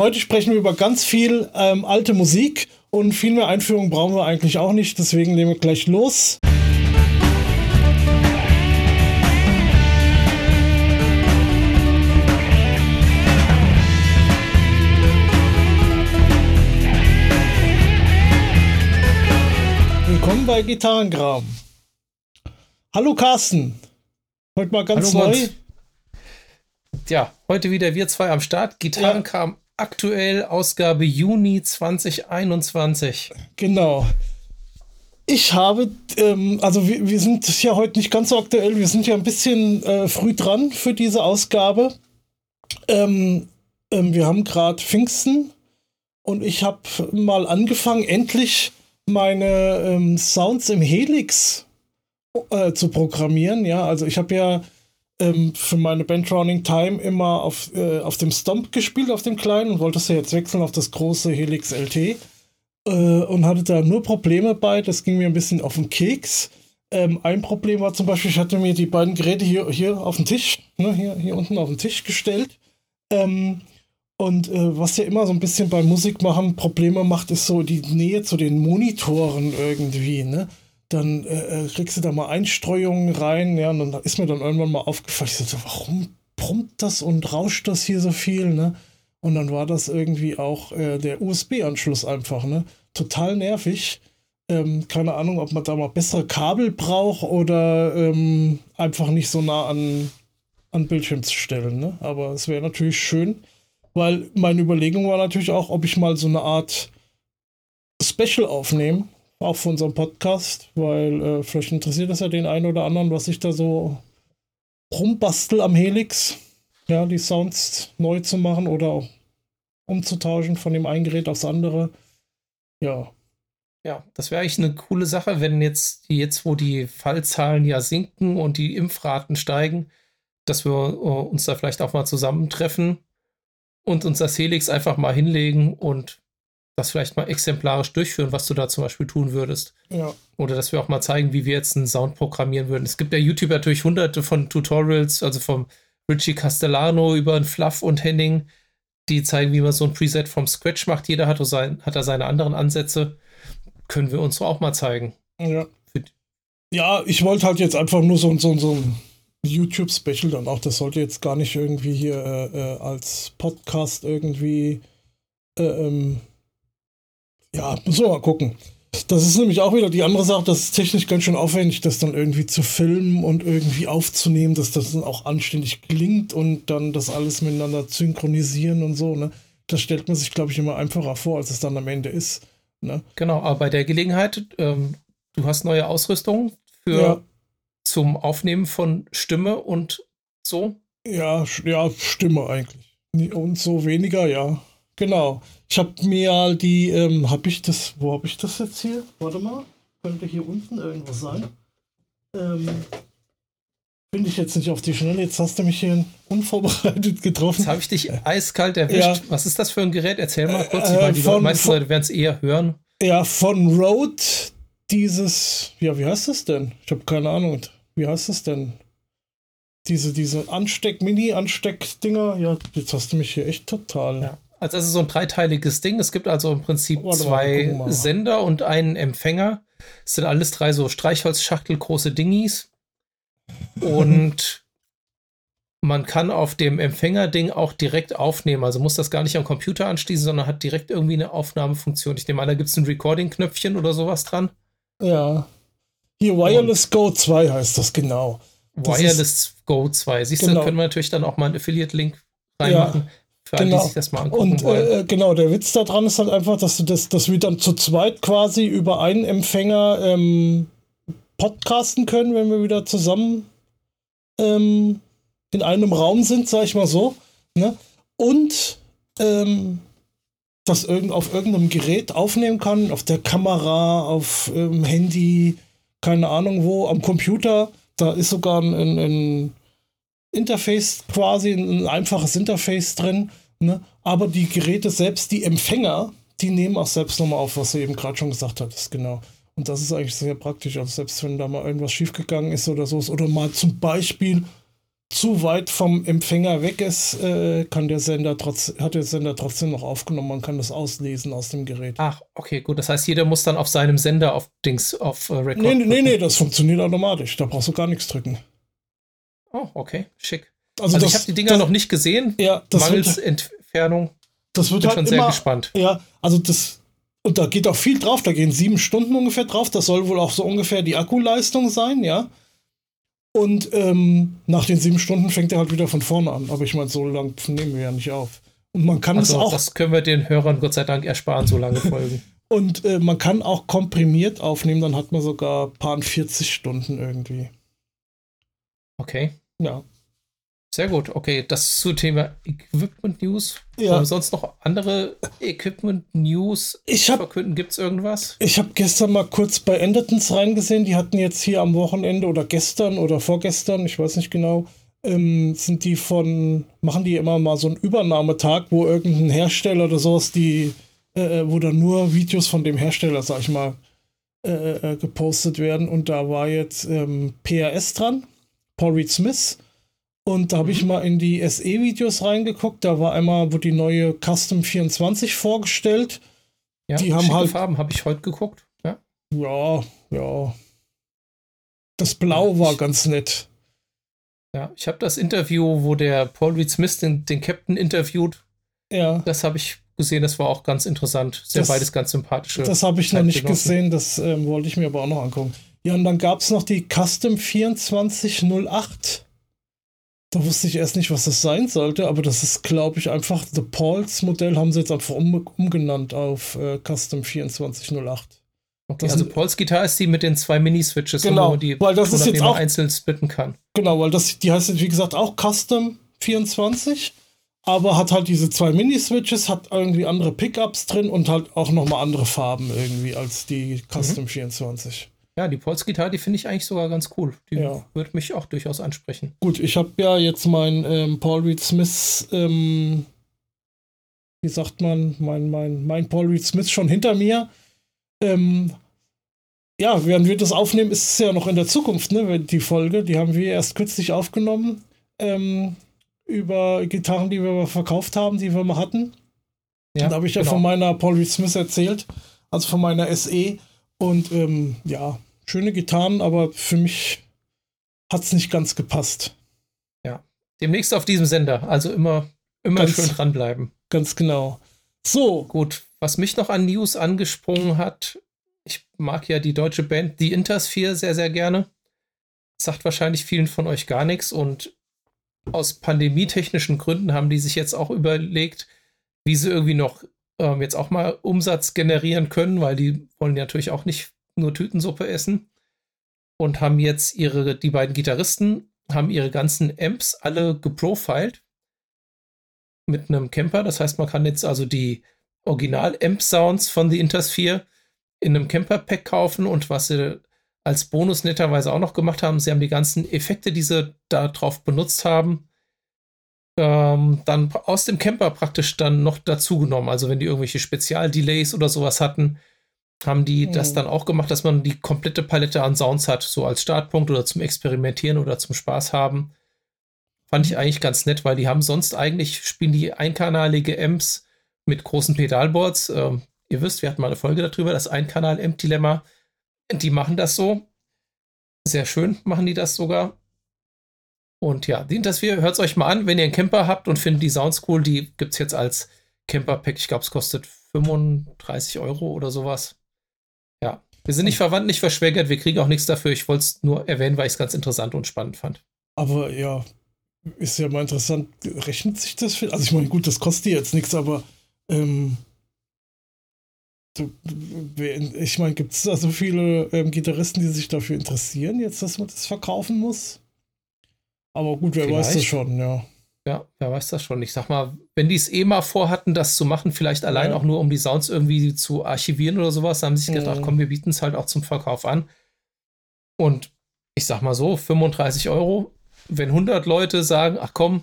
Heute sprechen wir über ganz viel ähm, alte Musik und viel mehr Einführung brauchen wir eigentlich auch nicht. Deswegen nehmen wir gleich los. Willkommen bei Gitarrengram. Hallo Carsten. Heute mal ganz Hallo, neu. Tja, heute wieder wir zwei am Start. Gitarrenkram ja. Aktuell Ausgabe Juni 2021. Genau. Ich habe, ähm, also wir, wir, sind ja heute nicht ganz so aktuell, wir sind ja ein bisschen äh, früh dran für diese Ausgabe. Ähm, ähm, wir haben gerade Pfingsten und ich habe mal angefangen, endlich meine ähm, Sounds im Helix äh, zu programmieren. Ja, also ich habe ja ähm, für meine Band Running Time immer auf, äh, auf dem Stomp gespielt, auf dem kleinen und wollte es ja jetzt wechseln auf das große Helix LT äh, und hatte da nur Probleme bei. Das ging mir ein bisschen auf den Keks. Ähm, ein Problem war zum Beispiel, ich hatte mir die beiden Geräte hier, hier auf den Tisch, ne, hier, hier unten auf den Tisch gestellt. Ähm, und äh, was ja immer so ein bisschen beim Musikmachen Probleme macht, ist so die Nähe zu den Monitoren irgendwie, ne? Dann äh, äh kriegst du da mal Einstreuungen rein, ja, und dann ist mir dann irgendwann mal aufgefallen, ich so, warum brummt das und rauscht das hier so viel, ne? Und dann war das irgendwie auch äh, der USB-Anschluss einfach, ne? Total nervig. Ähm, keine Ahnung, ob man da mal bessere Kabel braucht oder ähm, einfach nicht so nah an, an Bildschirm zu stellen, ne? Aber es wäre natürlich schön, weil meine Überlegung war natürlich auch, ob ich mal so eine Art Special aufnehme, auch für unseren Podcast, weil äh, vielleicht interessiert das ja den einen oder anderen, was ich da so rumbastel am Helix. Ja, die Sounds neu zu machen oder umzutauschen von dem einen Gerät aufs andere. Ja. Ja, das wäre eigentlich eine coole Sache, wenn jetzt, jetzt, wo die Fallzahlen ja sinken und die Impfraten steigen, dass wir uh, uns da vielleicht auch mal zusammentreffen und uns das Helix einfach mal hinlegen und das vielleicht mal exemplarisch durchführen, was du da zum Beispiel tun würdest. Ja. Oder dass wir auch mal zeigen, wie wir jetzt einen Sound programmieren würden. Es gibt ja YouTube natürlich hunderte von Tutorials, also vom Richie Castellano über einen Fluff und Henning, die zeigen, wie man so ein Preset vom Scratch macht. Jeder hat, sein, hat da seine anderen Ansätze. Können wir uns so auch mal zeigen. Ja. Ja, ich wollte halt jetzt einfach nur so, so, so ein YouTube-Special dann auch. Das sollte jetzt gar nicht irgendwie hier äh, äh, als Podcast irgendwie. Äh, ähm, ja, müssen wir mal gucken. Das ist nämlich auch wieder die andere Sache, das ist technisch ganz schön aufwendig, das dann irgendwie zu filmen und irgendwie aufzunehmen, dass das dann auch anständig klingt und dann das alles miteinander synchronisieren und so, ne? Das stellt man sich, glaube ich, immer einfacher vor, als es dann am Ende ist. Ne? Genau, aber bei der Gelegenheit, ähm, du hast neue Ausrüstung für ja zum Aufnehmen von Stimme und so? Ja, ja, Stimme eigentlich. Und so weniger, ja. Genau. Ich habe mir die, ähm, habe ich das, wo habe ich das jetzt hier? Warte mal. Könnte hier unten irgendwo sein. Ähm, Finde ich jetzt nicht auf die Schnelle. Jetzt hast du mich hier unvorbereitet getroffen. Jetzt habe ich dich eiskalt erwischt. Ja. Was ist das für ein Gerät? Erzähl mal kurz. Ich meine, die von, meisten Leute werden es eher hören. Ja, von Rode dieses, ja, wie heißt das denn? Ich habe keine Ahnung wie heißt das denn? Diese, diese Ansteck, Mini-Ansteck-Dinger, ja, jetzt hast du mich hier echt total. Ja. Also das ist so ein dreiteiliges Ding. Es gibt also im Prinzip Warte zwei Sender und einen Empfänger. Es sind alles drei so Streichholzschachtel große Dingis. Und man kann auf dem Empfängerding auch direkt aufnehmen. Also muss das gar nicht am Computer anschließen, sondern hat direkt irgendwie eine Aufnahmefunktion. Ich nehme an, da gibt es ein Recording-Knöpfchen oder sowas dran. Ja. Hier, Wireless und Go 2 heißt das genau. Das Wireless Go 2. Siehst genau. du, können wir natürlich dann auch mal einen Affiliate-Link reinmachen. Ja. Für alle, genau. die sich das mal angucken und, wollen. Äh, genau, der Witz daran ist halt einfach, dass du das, dass wir dann zu zweit quasi über einen Empfänger ähm, podcasten können, wenn wir wieder zusammen ähm, in einem Raum sind, sag ich mal so. Ne? Und ähm, das irgend, auf irgendeinem Gerät aufnehmen kann, auf der Kamera, auf ähm, Handy, keine Ahnung wo, am Computer. Da ist sogar ein, ein Interface quasi, ein einfaches Interface drin. Ne? Aber die Geräte selbst, die Empfänger, die nehmen auch selbst nochmal auf, was du eben gerade schon gesagt hattest, genau. Und das ist eigentlich sehr praktisch. Also selbst wenn da mal irgendwas schiefgegangen ist oder so, oder mal zum Beispiel zu weit vom Empfänger weg ist, äh, kann der Sender trotz, hat der Sender trotzdem noch aufgenommen. Man kann das auslesen aus dem Gerät. Ach, okay, gut. Das heißt, jeder muss dann auf seinem Sender auf Dings auf äh, Record. Nee, nee, nee, das funktioniert automatisch. Da brauchst du gar nichts drücken. Oh, okay, schick. Also, also das, ich habe die Dinger das, noch nicht gesehen. Ja, das Mangels wird, Entfernung. Das wird Bin halt schon immer, sehr gespannt. Ja, also das und da geht auch viel drauf. Da gehen sieben Stunden ungefähr drauf. Das soll wohl auch so ungefähr die Akkuleistung sein, ja. Und ähm, nach den sieben Stunden fängt er halt wieder von vorne an. Aber ich meine, so lange nehmen wir ja nicht auf. Und man kann also, es auch. Das können wir den Hörern Gott sei Dank ersparen, so lange Folgen. Und äh, man kann auch komprimiert aufnehmen, dann hat man sogar ein paar 40 Stunden irgendwie. Okay. Ja. Sehr gut, okay. Das zu Thema Equipment News. Ja. Haben sonst noch andere Equipment News ich hab, verkünden? Gibt es irgendwas? Ich habe gestern mal kurz bei Endertons reingesehen. Die hatten jetzt hier am Wochenende oder gestern oder vorgestern, ich weiß nicht genau, ähm, sind die von, machen die immer mal so einen Übernahmetag, wo irgendein Hersteller oder sowas, die, äh, äh wo dann nur Videos von dem Hersteller, sag ich mal, äh, äh, gepostet werden. Und da war jetzt ähm, PRS dran, Paul Reed Smith und da habe ich mhm. mal in die SE-Videos reingeguckt. Da war einmal, wo die neue Custom 24 vorgestellt. Ja, die haben halt Farben, habe ich heute geguckt. Ja, ja. ja. Das Blau war ganz nett. Ja, ich habe das Interview, wo der Paul Reed Smith den, den Captain interviewt. Ja. Das habe ich gesehen, das war auch ganz interessant. Sehr das, beides ganz sympathische. Das habe ich noch nicht gesehen, das ähm, wollte ich mir aber auch noch angucken. Ja, und dann gab es noch die Custom 2408. Da wusste ich erst nicht, was das sein sollte, aber das ist, glaube ich, einfach The Pauls Modell haben sie jetzt einfach um, umgenannt auf äh, Custom 2408. Okay, das also Pauls Gitarre ist die mit den zwei Mini-Switches, genau, wo die weil das ist jetzt auch einzeln splitten kann. Genau, weil das, die heißt jetzt, wie gesagt, auch Custom 24, aber hat halt diese zwei Mini-Switches, hat irgendwie andere Pickups drin und halt auch nochmal andere Farben irgendwie als die Custom mhm. 24. Ja, die Polski-Gitarre, die finde ich eigentlich sogar ganz cool. Die ja. würde mich auch durchaus ansprechen. Gut, ich habe ja jetzt mein ähm, Paul Reed Smith, ähm, wie sagt man, mein, mein, mein Paul Reed Smith schon hinter mir. Ähm, ja, während wir das aufnehmen, ist es ja noch in der Zukunft, ne? Die Folge, die haben wir erst kürzlich aufgenommen. Ähm, über Gitarren, die wir verkauft haben, die wir mal hatten. Ja, da habe ich ja genau. von meiner Paul Reed Smith erzählt, also von meiner SE. Und ähm, ja, schöne Gitarren, aber für mich hat es nicht ganz gepasst. Ja, demnächst auf diesem Sender, also immer, immer ganz, schön dranbleiben. Ganz genau. So. Gut, was mich noch an News angesprungen hat, ich mag ja die deutsche Band The Intersphere sehr, sehr gerne. Sagt wahrscheinlich vielen von euch gar nichts und aus pandemietechnischen Gründen haben die sich jetzt auch überlegt, wie sie irgendwie noch ähm, jetzt auch mal Umsatz generieren können, weil die wollen ja natürlich auch nicht nur Tütensuppe essen und haben jetzt ihre, die beiden Gitarristen haben ihre ganzen Amps alle geprofiled mit einem Camper. Das heißt, man kann jetzt also die Original-Amp-Sounds von The Intersphere in einem Camper-Pack kaufen und was sie als Bonus netterweise auch noch gemacht haben, sie haben die ganzen Effekte, die sie da drauf benutzt haben, ähm, dann aus dem Camper praktisch dann noch dazu genommen. Also wenn die irgendwelche Spezial-Delays oder sowas hatten, haben die mhm. das dann auch gemacht, dass man die komplette Palette an Sounds hat, so als Startpunkt oder zum Experimentieren oder zum Spaß haben. Fand ich eigentlich ganz nett, weil die haben sonst eigentlich, spielen die einkanalige Amps mit großen Pedalboards. Ähm, ihr wisst, wir hatten mal eine Folge darüber, das Einkanal-Amp-Dilemma. Die machen das so. Sehr schön machen die das sogar. Und ja, dient das wir, hört es euch mal an, wenn ihr einen Camper habt und findet die Sounds cool, die gibt es jetzt als Camper-Pack. Ich glaube, es kostet 35 Euro oder sowas. Ja, wir sind nicht verwandt, nicht verschwägert, wir kriegen auch nichts dafür. Ich wollte es nur erwähnen, weil ich es ganz interessant und spannend fand. Aber ja, ist ja mal interessant, rechnet sich das für? Also ich meine, gut, das kostet jetzt nichts, aber ähm, ich meine, gibt es da so viele ähm, Gitarristen, die sich dafür interessieren, jetzt, dass man das verkaufen muss? Aber gut, wer Vielleicht. weiß das schon, ja. Ja, wer weiß das schon. Ich sag mal, wenn die es eh mal vorhatten, das zu machen, vielleicht allein ja. auch nur, um die Sounds irgendwie zu archivieren oder sowas, haben sie sich gedacht, mhm. komm, wir bieten es halt auch zum Verkauf an. Und ich sag mal so, 35 Euro, wenn 100 Leute sagen, ach komm,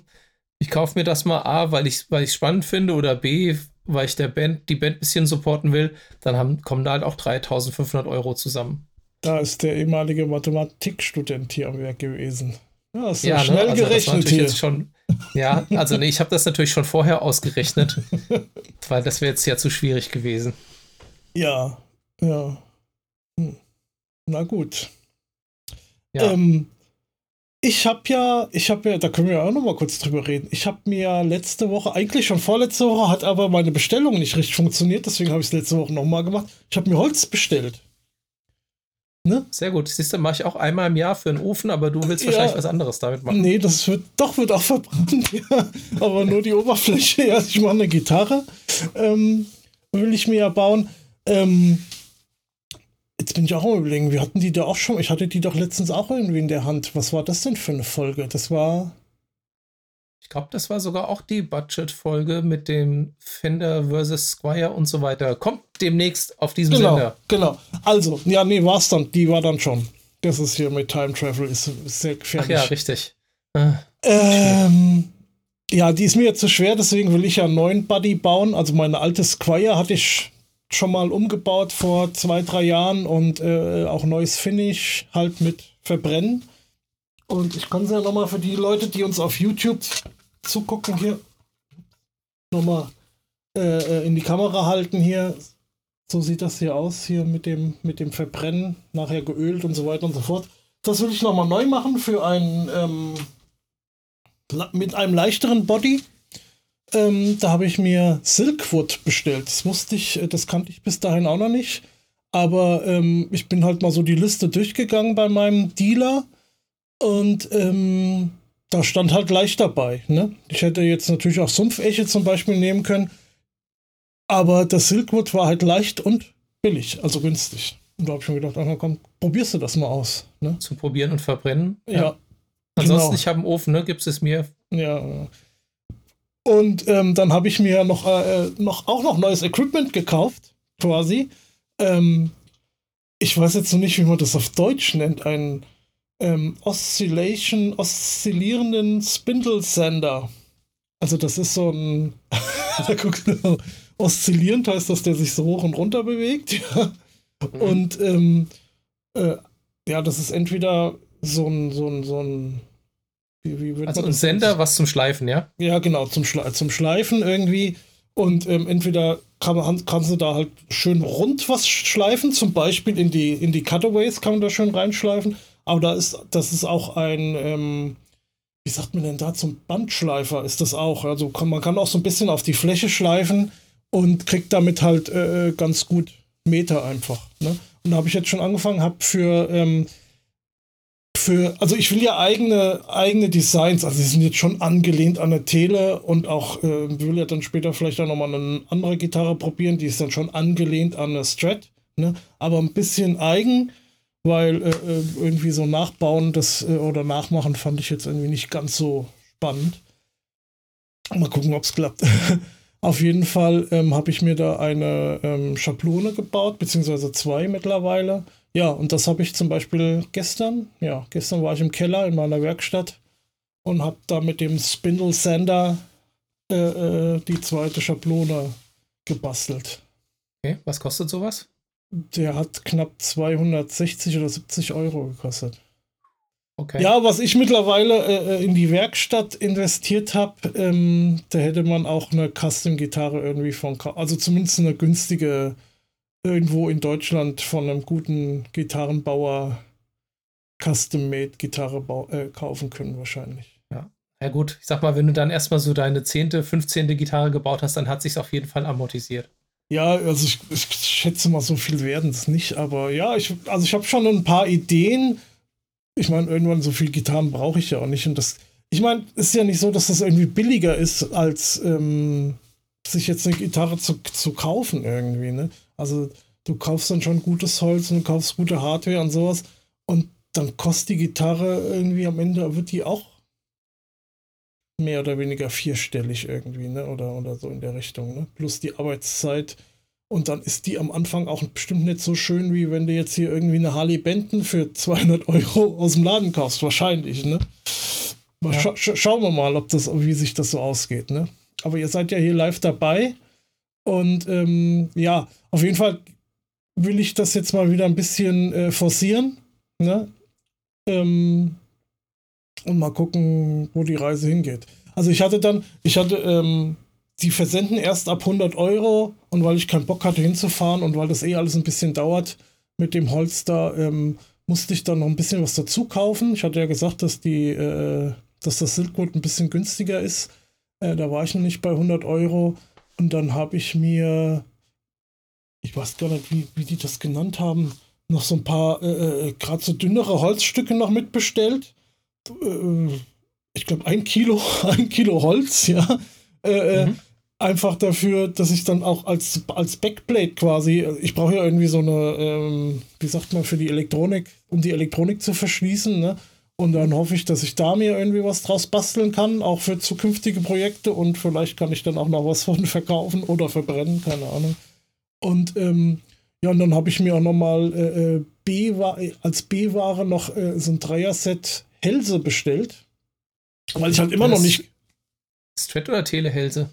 ich kaufe mir das mal A, weil ich es weil spannend finde oder B, weil ich der Band, die Band ein bisschen supporten will, dann haben, kommen da halt auch 3500 Euro zusammen. Da ist der ehemalige Mathematikstudent hier am Werk gewesen. Ja, hast du ja, schnell ne? also gerechnet hier. Schon, ja, also nee, ich habe das natürlich schon vorher ausgerechnet, weil das wäre jetzt ja zu schwierig gewesen. Ja, ja. Hm. Na gut. Ja. Ähm, ich habe ja, ich habe ja, da können wir ja auch noch mal kurz drüber reden. Ich habe mir letzte Woche, eigentlich schon vorletzte Woche, hat aber meine Bestellung nicht richtig funktioniert, deswegen habe ich es letzte Woche noch mal gemacht. Ich habe mir Holz bestellt. Ne? Sehr gut. Siehst du, mache ich auch einmal im Jahr für einen Ofen, aber du willst ja, wahrscheinlich was anderes damit machen. Nee, das wird doch wird auch verbrannt, ja. Aber nur die Oberfläche. Ja, ich mache eine Gitarre. Ähm, will ich mir ja bauen. Ähm, jetzt bin ich auch am überlegen, wir hatten die da auch schon. Ich hatte die doch letztens auch irgendwie in der Hand. Was war das denn für eine Folge? Das war. Ich glaube, das war sogar auch die Budget-Folge mit dem Fender versus Squire und so weiter. Kommt demnächst auf diesem genau, Sender. Genau. Also, ja, nee, war es dann. Die war dann schon. Das ist hier mit Time Travel, ist, sehr gefährlich. Ach ja, richtig. Ah, ähm, ja, die ist mir jetzt zu schwer, deswegen will ich ja einen neuen Buddy bauen. Also meine alte Squire hatte ich schon mal umgebaut vor zwei, drei Jahren und äh, auch neues Finish halt mit Verbrennen. Und ich kann es ja nochmal für die Leute, die uns auf YouTube zugucken, hier nochmal äh, äh, in die Kamera halten hier. So sieht das hier aus, hier mit dem, mit dem Verbrennen, nachher geölt und so weiter und so fort. Das will ich nochmal neu machen für einen, ähm, mit einem leichteren Body. Ähm, da habe ich mir Silkwood bestellt. Das wusste ich, äh, das kannte ich bis dahin auch noch nicht. Aber ähm, ich bin halt mal so die Liste durchgegangen bei meinem Dealer und ähm, da stand halt leicht dabei. Ne? Ich hätte jetzt natürlich auch Sumpfeche zum Beispiel nehmen können. Aber das Silkwood war halt leicht und billig, also günstig. Und da habe ich mir gedacht, ach, komm, probierst du das mal aus. Ne? Zu probieren und verbrennen. Ja. ja. Ansonsten, genau. ich habe einen Ofen, ne? Gibst es mir. Ja. Und ähm, dann habe ich mir noch, äh, noch auch noch neues Equipment gekauft, quasi. Ähm, ich weiß jetzt noch nicht, wie man das auf Deutsch nennt. Ein ähm, Oscillation, oszillierenden Spindle Sender. Also das ist so ein, da guckst du, oszillierend heißt das, der sich so hoch und runter bewegt. Ja. Mhm. Und ähm, äh, ja, das ist entweder so ein, so ein, so ein wie, wie also ein Sender, was zum Schleifen, ja? Ja, genau, zum, Schle zum Schleifen irgendwie. Und ähm, entweder kann man, kannst du da halt schön rund was schleifen, zum Beispiel in die, in die Cutaways kann man da schön reinschleifen. Aber da ist, das ist auch ein, ähm, wie sagt man denn da, zum Bandschleifer ist das auch. Also kann, man kann auch so ein bisschen auf die Fläche schleifen und kriegt damit halt äh, äh ganz gut Meter einfach. Ne? Und da habe ich jetzt schon angefangen, habe für, ähm, für, also ich will ja eigene, eigene Designs, also sie sind jetzt schon angelehnt an eine Tele und auch, äh, will ja dann später vielleicht auch nochmal eine andere Gitarre probieren, die ist dann schon angelehnt an eine Strat, ne? aber ein bisschen eigen weil äh, äh, irgendwie so nachbauen das äh, oder nachmachen fand ich jetzt irgendwie nicht ganz so spannend. Mal gucken, ob es klappt. Auf jeden Fall ähm, habe ich mir da eine ähm, Schablone gebaut, beziehungsweise zwei mittlerweile. Ja, und das habe ich zum Beispiel gestern, ja, gestern war ich im Keller in meiner Werkstatt und habe da mit dem Spindle Sander äh, äh, die zweite Schablone gebastelt. Okay, was kostet sowas? Der hat knapp 260 oder 70 Euro gekostet. Okay. Ja, was ich mittlerweile äh, äh in die Werkstatt investiert habe, ähm, da hätte man auch eine Custom-Gitarre irgendwie von, also zumindest eine günstige, irgendwo in Deutschland von einem guten Gitarrenbauer Custom-Made-Gitarre äh, kaufen können, wahrscheinlich. Ja. Ja, gut, ich sag mal, wenn du dann erstmal so deine zehnte, 15. Gitarre gebaut hast, dann hat sich auf jeden Fall amortisiert. Ja, also ich, ich schätze mal, so viel werden es nicht, aber ja, ich, also ich habe schon ein paar Ideen. Ich meine, irgendwann so viel Gitarren brauche ich ja auch nicht. Und das, ich meine, es ist ja nicht so, dass das irgendwie billiger ist, als ähm, sich jetzt eine Gitarre zu, zu kaufen irgendwie, ne? Also du kaufst dann schon gutes Holz und du kaufst gute Hardware und sowas. Und dann kostet die Gitarre irgendwie am Ende, wird die auch mehr oder weniger vierstellig irgendwie, ne? Oder, oder so in der Richtung, ne? Plus die Arbeitszeit. Und dann ist die am Anfang auch bestimmt nicht so schön, wie wenn du jetzt hier irgendwie eine Harley Benton für 200 Euro aus dem Laden kaufst. Wahrscheinlich, ne? Ja. Scha scha schauen wir mal, ob das, wie sich das so ausgeht, ne? Aber ihr seid ja hier live dabei. Und ähm, ja, auf jeden Fall will ich das jetzt mal wieder ein bisschen äh, forcieren. Ne? Ähm, und mal gucken, wo die Reise hingeht. Also ich hatte dann, ich hatte, ähm, die versenden erst ab 100 Euro und weil ich keinen Bock hatte hinzufahren und weil das eh alles ein bisschen dauert mit dem Holz da, ähm, musste ich dann noch ein bisschen was dazu kaufen. Ich hatte ja gesagt, dass die, äh, dass das Silkwood ein bisschen günstiger ist. Äh, da war ich noch nicht bei 100 Euro und dann habe ich mir, ich weiß gar nicht, wie, wie die das genannt haben, noch so ein paar, äh, äh gerade so dünnere Holzstücke noch mitbestellt. Äh, ich glaube, ein Kilo, ein Kilo Holz, ja. Äh, äh, mhm. Einfach dafür, dass ich dann auch als, als Backplate quasi, ich brauche ja irgendwie so eine, ähm, wie sagt man, für die Elektronik, um die Elektronik zu verschließen, ne? Und dann hoffe ich, dass ich da mir irgendwie was draus basteln kann, auch für zukünftige Projekte und vielleicht kann ich dann auch noch was von verkaufen oder verbrennen, keine Ahnung. Und ähm, ja, und dann habe ich mir auch nochmal äh, äh B als B-Ware noch äh, so ein Dreier-Set Hälse bestellt. Weil ich halt immer noch nicht. Strat oder Telehälse?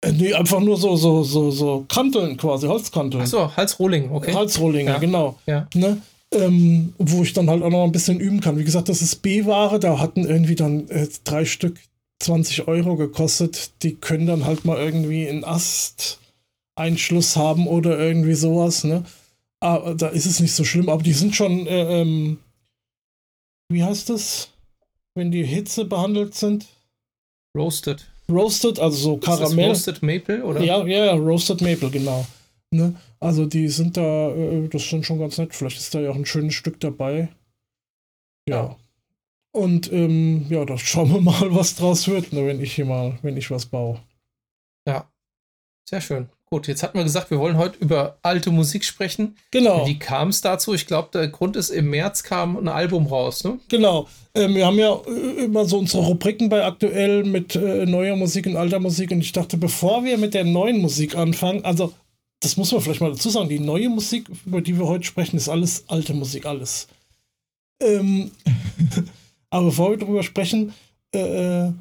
Äh, nee, einfach nur so, so, so, so Kanteln quasi, Holzkanteln. Achso, Halsrohling, okay. Halsrohlinge, ja. genau. Ja. Ne? Ähm, wo ich dann halt auch noch ein bisschen üben kann. Wie gesagt, das ist B-Ware, da hatten irgendwie dann äh, drei Stück 20 Euro gekostet. Die können dann halt mal irgendwie einen Ast-Einschluss haben oder irgendwie sowas, ne? Aber ah, da ist es nicht so schlimm, aber die sind schon, äh, ähm, wie heißt das? wenn die Hitze behandelt sind. Roasted. Roasted, also so Karamell. Roasted Maple, oder? Ja, ja, Roasted Maple, genau. Ne? Also die sind da, äh, das sind schon ganz nett. Vielleicht ist da ja auch ein schönes Stück dabei. Ja. Und ähm, ja, da schauen wir mal, was draus wird, ne, wenn ich hier mal, wenn ich was baue. Ja. Sehr schön. Gut, jetzt hatten wir gesagt, wir wollen heute über alte Musik sprechen. Genau. Wie kam es dazu? Ich glaube, der Grund ist, im März kam ein Album raus, ne? Genau. Ähm, wir haben ja äh, immer so unsere Rubriken bei aktuell mit äh, neuer Musik und alter Musik. Und ich dachte, bevor wir mit der neuen Musik anfangen, also das muss man vielleicht mal dazu sagen, die neue Musik, über die wir heute sprechen, ist alles alte Musik, alles. Ähm, aber bevor wir darüber sprechen, äh, äh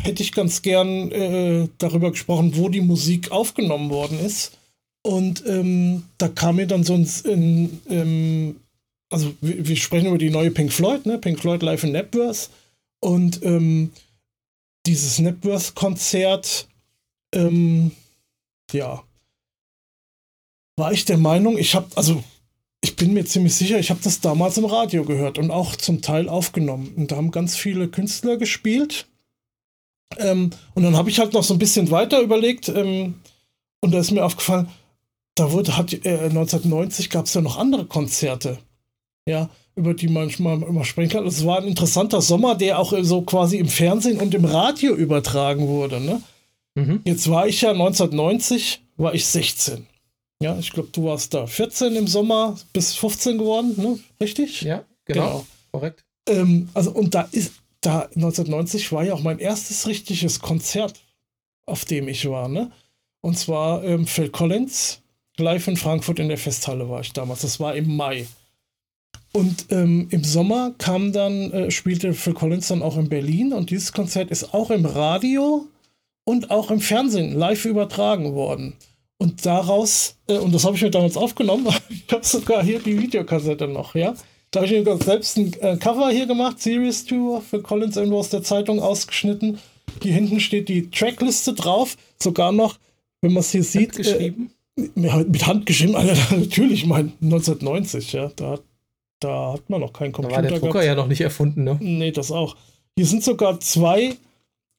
hätte ich ganz gern äh, darüber gesprochen, wo die Musik aufgenommen worden ist. Und ähm, da kam mir dann so ein, in, ähm, also wir, wir, sprechen über die neue Pink Floyd, ne? Pink Floyd Live in Napworth. Und ähm, dieses Napworth-Konzert, ähm, ja, war ich der Meinung, ich habe, also ich bin mir ziemlich sicher, ich habe das damals im Radio gehört und auch zum Teil aufgenommen. Und da haben ganz viele Künstler gespielt. Ähm, und dann habe ich halt noch so ein bisschen weiter überlegt ähm, und da ist mir aufgefallen, da wurde, hat, äh, 1990 gab es ja noch andere Konzerte, ja, über die manchmal immer sprechen kann. Es war ein interessanter Sommer, der auch so quasi im Fernsehen und im Radio übertragen wurde. Ne? Mhm. Jetzt war ich ja 1990, war ich 16. Ja, ich glaube, du warst da 14 im Sommer, bis 15 geworden, ne? Richtig? Ja, genau. genau. Korrekt. Ähm, also, und da ist, da 1990 war ja auch mein erstes richtiges Konzert, auf dem ich war, ne? Und zwar ähm, Phil Collins, live in Frankfurt in der Festhalle war ich damals. Das war im Mai. Und ähm, im Sommer kam dann, äh, spielte Phil Collins dann auch in Berlin und dieses Konzert ist auch im Radio und auch im Fernsehen live übertragen worden. Und daraus, äh, und das habe ich mir damals aufgenommen, ich habe sogar hier die Videokassette noch, ja. Da habe ich mir selbst ein äh, Cover hier gemacht, Series 2 für Collins irgendwo aus der Zeitung ausgeschnitten. Hier hinten steht die Trackliste drauf, sogar noch, wenn man es hier sieht. Geschrieben? Äh, mit Hand geschrieben, Alter, natürlich, mein 1990, ja, da, da hat man noch keinen Computer. Da war der Drucker gehabt. ja noch nicht erfunden, ne? Nee, das auch. Hier sind sogar zwei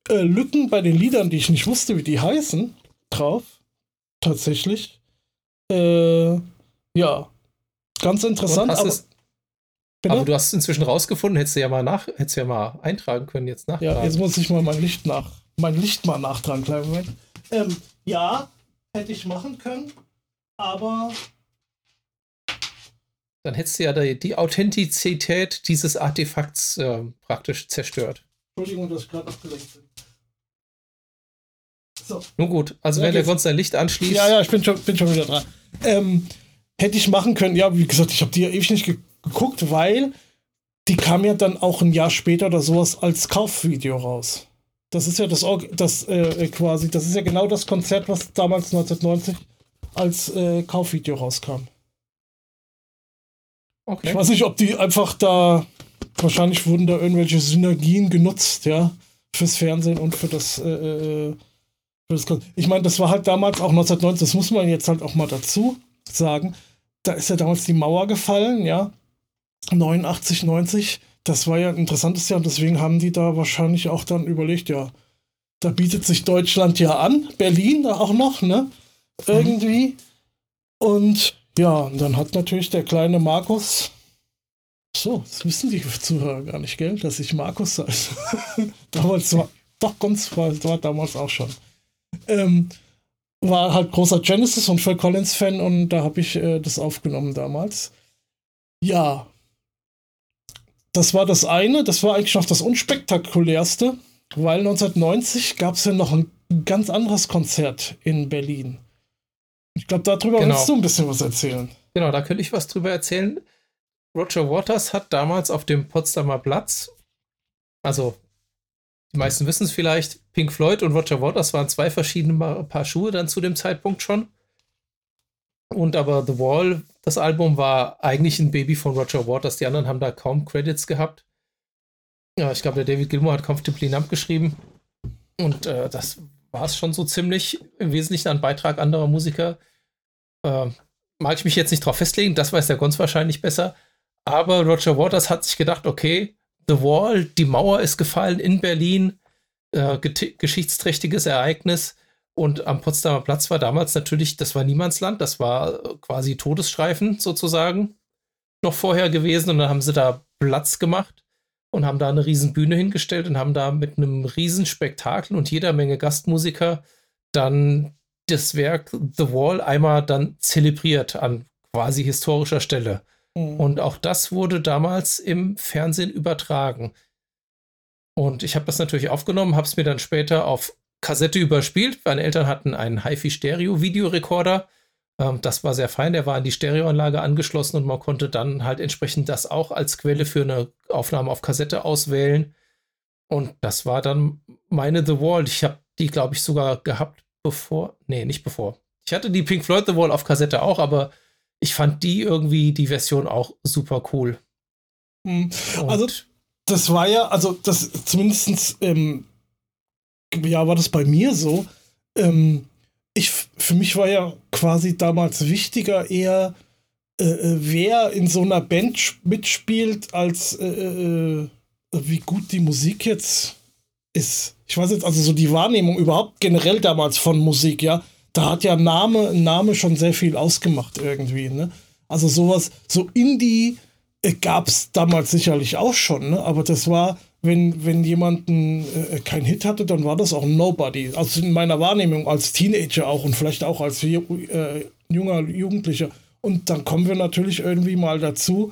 äh, Lücken bei den Liedern, die ich nicht wusste, wie die heißen, drauf. Tatsächlich. Äh, ja, ganz interessant. Aber, es, aber du hast es inzwischen rausgefunden, hättest du ja mal nach, hättest du ja mal eintragen können, jetzt nachtragen. Ja, jetzt muss ich mal mein Licht nach, mein Licht mal nachtragen, kleinen Moment. Ähm, ja, hätte ich machen können, aber. Dann hättest du ja die, die Authentizität dieses Artefakts äh, praktisch zerstört. Entschuldigung, dass ich gerade abgelenkt bin. So. Nun gut, also ja, wenn der Grund sein Licht anschließt. Ja, ja, ich bin schon, bin schon wieder dran. Ähm, hätte ich machen können, ja, wie gesagt, ich habe die ja ewig nicht ge geguckt, weil die kam ja dann auch ein Jahr später oder sowas als Kaufvideo raus. Das ist ja das, das äh, quasi, das ist ja genau das Konzert, was damals 1990 als äh, Kaufvideo rauskam. Okay. Ich weiß nicht, ob die einfach da wahrscheinlich wurden da irgendwelche Synergien genutzt, ja, fürs Fernsehen und für das, äh, äh für das ich meine, das war halt damals auch 1990, das muss man jetzt halt auch mal dazu sagen. Da ist ja damals die Mauer gefallen, ja. 89, 90. Das war ja ein interessantes Jahr und deswegen haben die da wahrscheinlich auch dann überlegt, ja, da bietet sich Deutschland ja an, Berlin auch noch, ne? Irgendwie. Mhm. Und ja, dann hat natürlich der kleine Markus so, das wissen die Zuhörer gar nicht, gell? Dass ich Markus heiße. damals war, doch ganz, war, war damals auch schon. Ähm, war halt großer Genesis und Phil Collins Fan und da habe ich äh, das aufgenommen damals. Ja. Das war das eine, das war eigentlich noch das unspektakulärste, weil 1990 gab es ja noch ein ganz anderes Konzert in Berlin. Ich glaube, darüber genau. willst du ein bisschen was erzählen. Genau, da könnte ich was drüber erzählen. Roger Waters hat damals auf dem Potsdamer Platz, also die meisten wissen es vielleicht, Pink Floyd und Roger Waters waren zwei verschiedene Paar Schuhe dann zu dem Zeitpunkt schon. Und aber The Wall, das Album, war eigentlich ein Baby von Roger Waters. Die anderen haben da kaum Credits gehabt. Ja, ich glaube, der David Gilmour hat Comfortably Numb geschrieben. Und äh, das war es schon so ziemlich. Im Wesentlichen ein Beitrag anderer Musiker. Äh, mag ich mich jetzt nicht drauf festlegen, das weiß der Gons wahrscheinlich besser. Aber Roger Waters hat sich gedacht, okay, The Wall, die Mauer ist gefallen in Berlin, äh, geschichtsträchtiges Ereignis. Und am Potsdamer Platz war damals natürlich, das war Niemandsland, das war quasi Todesstreifen sozusagen noch vorher gewesen. Und dann haben sie da Platz gemacht und haben da eine riesen Bühne hingestellt und haben da mit einem riesen Spektakel und jeder Menge Gastmusiker dann das Werk The Wall einmal dann zelebriert an quasi historischer Stelle. Mhm. Und auch das wurde damals im Fernsehen übertragen. Und ich habe das natürlich aufgenommen, habe es mir dann später auf Kassette überspielt. Meine Eltern hatten einen HiFi-Stereo-Videorekorder. Ähm, das war sehr fein, der war an die Stereoanlage angeschlossen und man konnte dann halt entsprechend das auch als Quelle für eine Aufnahme auf Kassette auswählen. Und das war dann meine The Wall. Ich habe die, glaube ich, sogar gehabt, bevor. Nee, nicht bevor. Ich hatte die Pink Floyd The Wall auf Kassette auch, aber ich fand die irgendwie, die Version auch super cool. Hm. Also, das war ja, also das zumindest, ähm, ja, war das bei mir so. Ähm, ich, für mich war ja quasi damals wichtiger eher, äh, äh wer in so einer Band mitspielt, als äh, äh, äh, wie gut die Musik jetzt ist. Ich weiß jetzt, also so die Wahrnehmung überhaupt generell damals von Musik, ja da hat ja Name, Name schon sehr viel ausgemacht irgendwie, ne? Also sowas, so Indie äh, gab es damals sicherlich auch schon, ne? Aber das war, wenn, wenn jemand äh, keinen Hit hatte, dann war das auch Nobody. Also in meiner Wahrnehmung als Teenager auch und vielleicht auch als äh, junger Jugendlicher. Und dann kommen wir natürlich irgendwie mal dazu,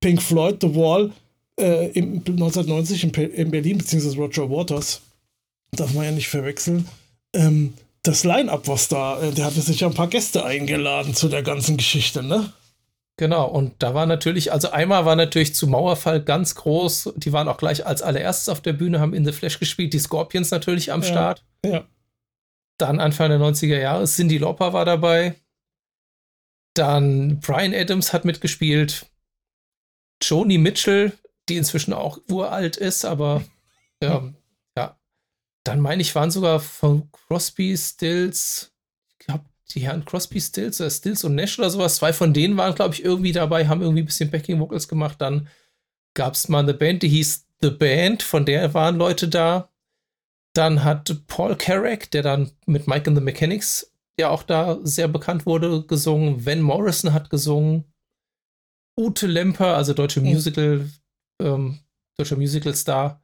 Pink Floyd, The Wall, äh, im, 1990 in, in Berlin, beziehungsweise Roger Waters, darf man ja nicht verwechseln. Ähm, das Line-Up, was da, äh, der hatte sich ja ein paar Gäste eingeladen zu der ganzen Geschichte, ne? Genau, und da war natürlich, also einmal war natürlich zu Mauerfall ganz groß, die waren auch gleich als allererstes auf der Bühne, haben in The Flash gespielt, die Scorpions natürlich am ja, Start. Ja. Dann Anfang der 90er Jahre, Cindy Lauper war dabei. Dann Brian Adams hat mitgespielt. Joni Mitchell, die inzwischen auch uralt ist, aber ja, dann meine ich, waren sogar von Crosby, Stills, die Herren Crosby, Stills oder Stills und Nash oder sowas. Zwei von denen waren, glaube ich, irgendwie dabei, haben irgendwie ein bisschen Backing Vocals gemacht. Dann gab es mal eine Band, die hieß The Band, von der waren Leute da. Dann hat Paul Carrack, der dann mit Mike and the Mechanics ja auch da sehr bekannt wurde, gesungen. Van Morrison hat gesungen. Ute Lemper, also deutsche Musical, ähm, deutscher Musical-Star.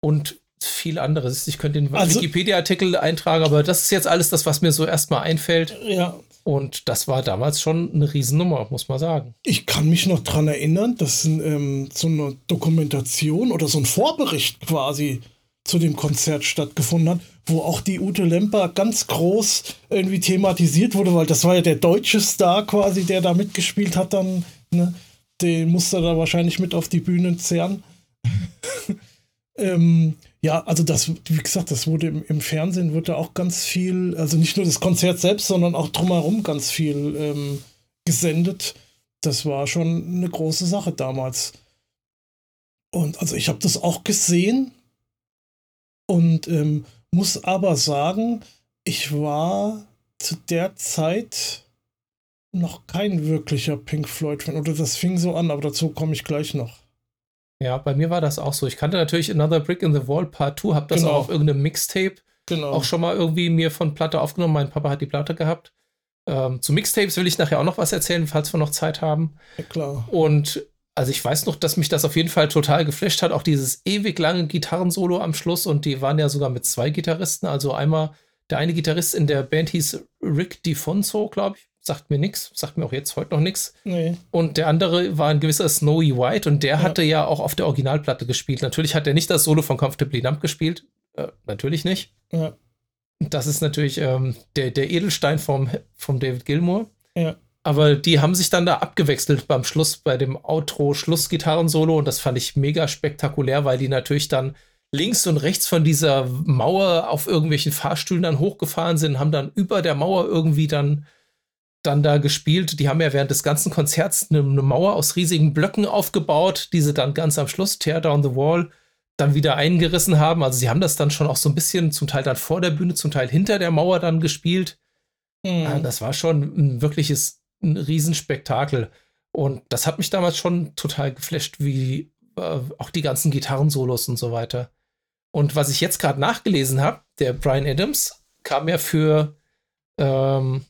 Und viel anderes. Ich könnte den also, Wikipedia-Artikel eintragen, aber das ist jetzt alles das, was mir so erstmal einfällt. Ja. Und das war damals schon eine Riesennummer, muss man sagen. Ich kann mich noch daran erinnern, dass ähm, so eine Dokumentation oder so ein Vorbericht quasi zu dem Konzert stattgefunden hat, wo auch die Ute Lemper ganz groß irgendwie thematisiert wurde, weil das war ja der deutsche Star quasi, der da mitgespielt hat, dann, ne? Den musste da wahrscheinlich mit auf die Bühne zerren. ähm, ja, also das, wie gesagt, das wurde im, im, Fernsehen, wurde auch ganz viel, also nicht nur das Konzert selbst, sondern auch drumherum ganz viel ähm, gesendet. Das war schon eine große Sache damals. Und also ich habe das auch gesehen und ähm, muss aber sagen, ich war zu der Zeit noch kein wirklicher Pink Floyd-Fan. Oder das fing so an, aber dazu komme ich gleich noch. Ja, bei mir war das auch so. Ich kannte natürlich Another Brick in the Wall Part 2, habe das genau. auch auf irgendeinem Mixtape genau. auch schon mal irgendwie mir von Platte aufgenommen. Mein Papa hat die Platte gehabt. Ähm, zu Mixtapes will ich nachher auch noch was erzählen, falls wir noch Zeit haben. Ja, klar. Und also ich weiß noch, dass mich das auf jeden Fall total geflasht hat. Auch dieses ewig lange Gitarrensolo am Schluss. Und die waren ja sogar mit zwei Gitarristen. Also einmal der eine Gitarrist in der Band hieß Rick DiFonso, glaube ich sagt mir nichts, sagt mir auch jetzt heute noch nichts. Nee. Und der andere war ein gewisser Snowy White und der ja. hatte ja auch auf der Originalplatte gespielt. Natürlich hat er nicht das Solo von Comfortably Numb gespielt. Äh, natürlich nicht. Ja. Das ist natürlich ähm, der, der Edelstein vom, vom David Gilmour. Ja. Aber die haben sich dann da abgewechselt beim Schluss, bei dem Outro-Schlussgitarren-Solo und das fand ich mega spektakulär, weil die natürlich dann links und rechts von dieser Mauer auf irgendwelchen Fahrstühlen dann hochgefahren sind, haben dann über der Mauer irgendwie dann dann da gespielt. Die haben ja während des ganzen Konzerts eine, eine, Mauer aus riesigen Blöcken aufgebaut, die sie dann ganz am Schluss, Tear Down the Wall, dann wieder eingerissen haben. Also sie haben das dann schon auch so ein bisschen, zum Teil dann vor der Bühne, zum Teil hinter der Mauer dann gespielt. Mhm. Das war schon ein wirkliches ein Riesenspektakel. Und das hat mich damals schon total geflasht, wie äh, auch die ganzen Gitarrensolos und so weiter. Und was ich jetzt gerade nachgelesen habe, der Brian Adams kam ja für ähm,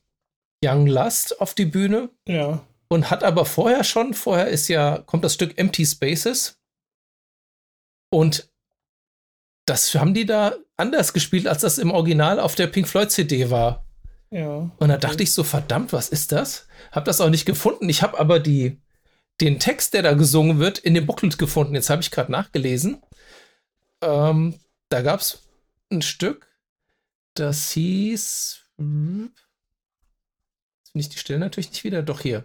Young Lust auf die Bühne. Ja. Und hat aber vorher schon, vorher ist ja, kommt das Stück Empty Spaces. Und das haben die da anders gespielt, als das im Original auf der Pink Floyd CD war. Ja. Und da dachte ich so, verdammt, was ist das? Hab das auch nicht gefunden. Ich habe aber die, den Text, der da gesungen wird, in dem Booklet gefunden. Jetzt habe ich gerade nachgelesen. Ähm, da gab es ein Stück, das hieß. Finde ich die Stelle natürlich nicht wieder. Doch hier.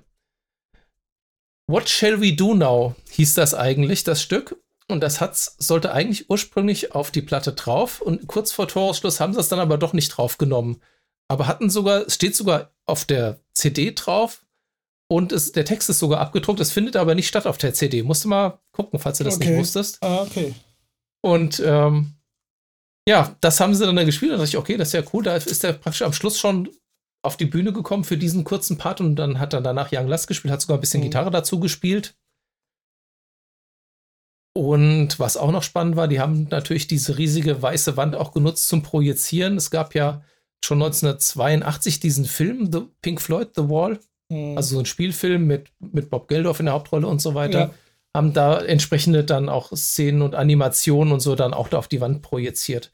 What Shall We Do Now hieß das eigentlich, das Stück. Und das hat's, sollte eigentlich ursprünglich auf die Platte drauf. Und kurz vor Torausschluss haben sie es dann aber doch nicht draufgenommen. Aber hatten sogar, es steht sogar auf der CD drauf. Und es, der Text ist sogar abgedruckt. Es findet aber nicht statt auf der CD. Musst du mal gucken, falls du das okay. nicht wusstest. Ah, okay. Und ähm, ja, das haben sie dann da gespielt. Und da dachte ich, okay, das ist ja cool. Da ist der praktisch am Schluss schon auf die Bühne gekommen für diesen kurzen Part und dann hat er danach Young Last gespielt, hat sogar ein bisschen mhm. Gitarre dazu gespielt. Und was auch noch spannend war, die haben natürlich diese riesige weiße Wand auch genutzt zum Projizieren. Es gab ja schon 1982 diesen Film, The Pink Floyd, The Wall, mhm. also so ein Spielfilm mit, mit Bob Geldorf in der Hauptrolle und so weiter. Ja. Haben da entsprechende dann auch Szenen und Animationen und so dann auch da auf die Wand projiziert.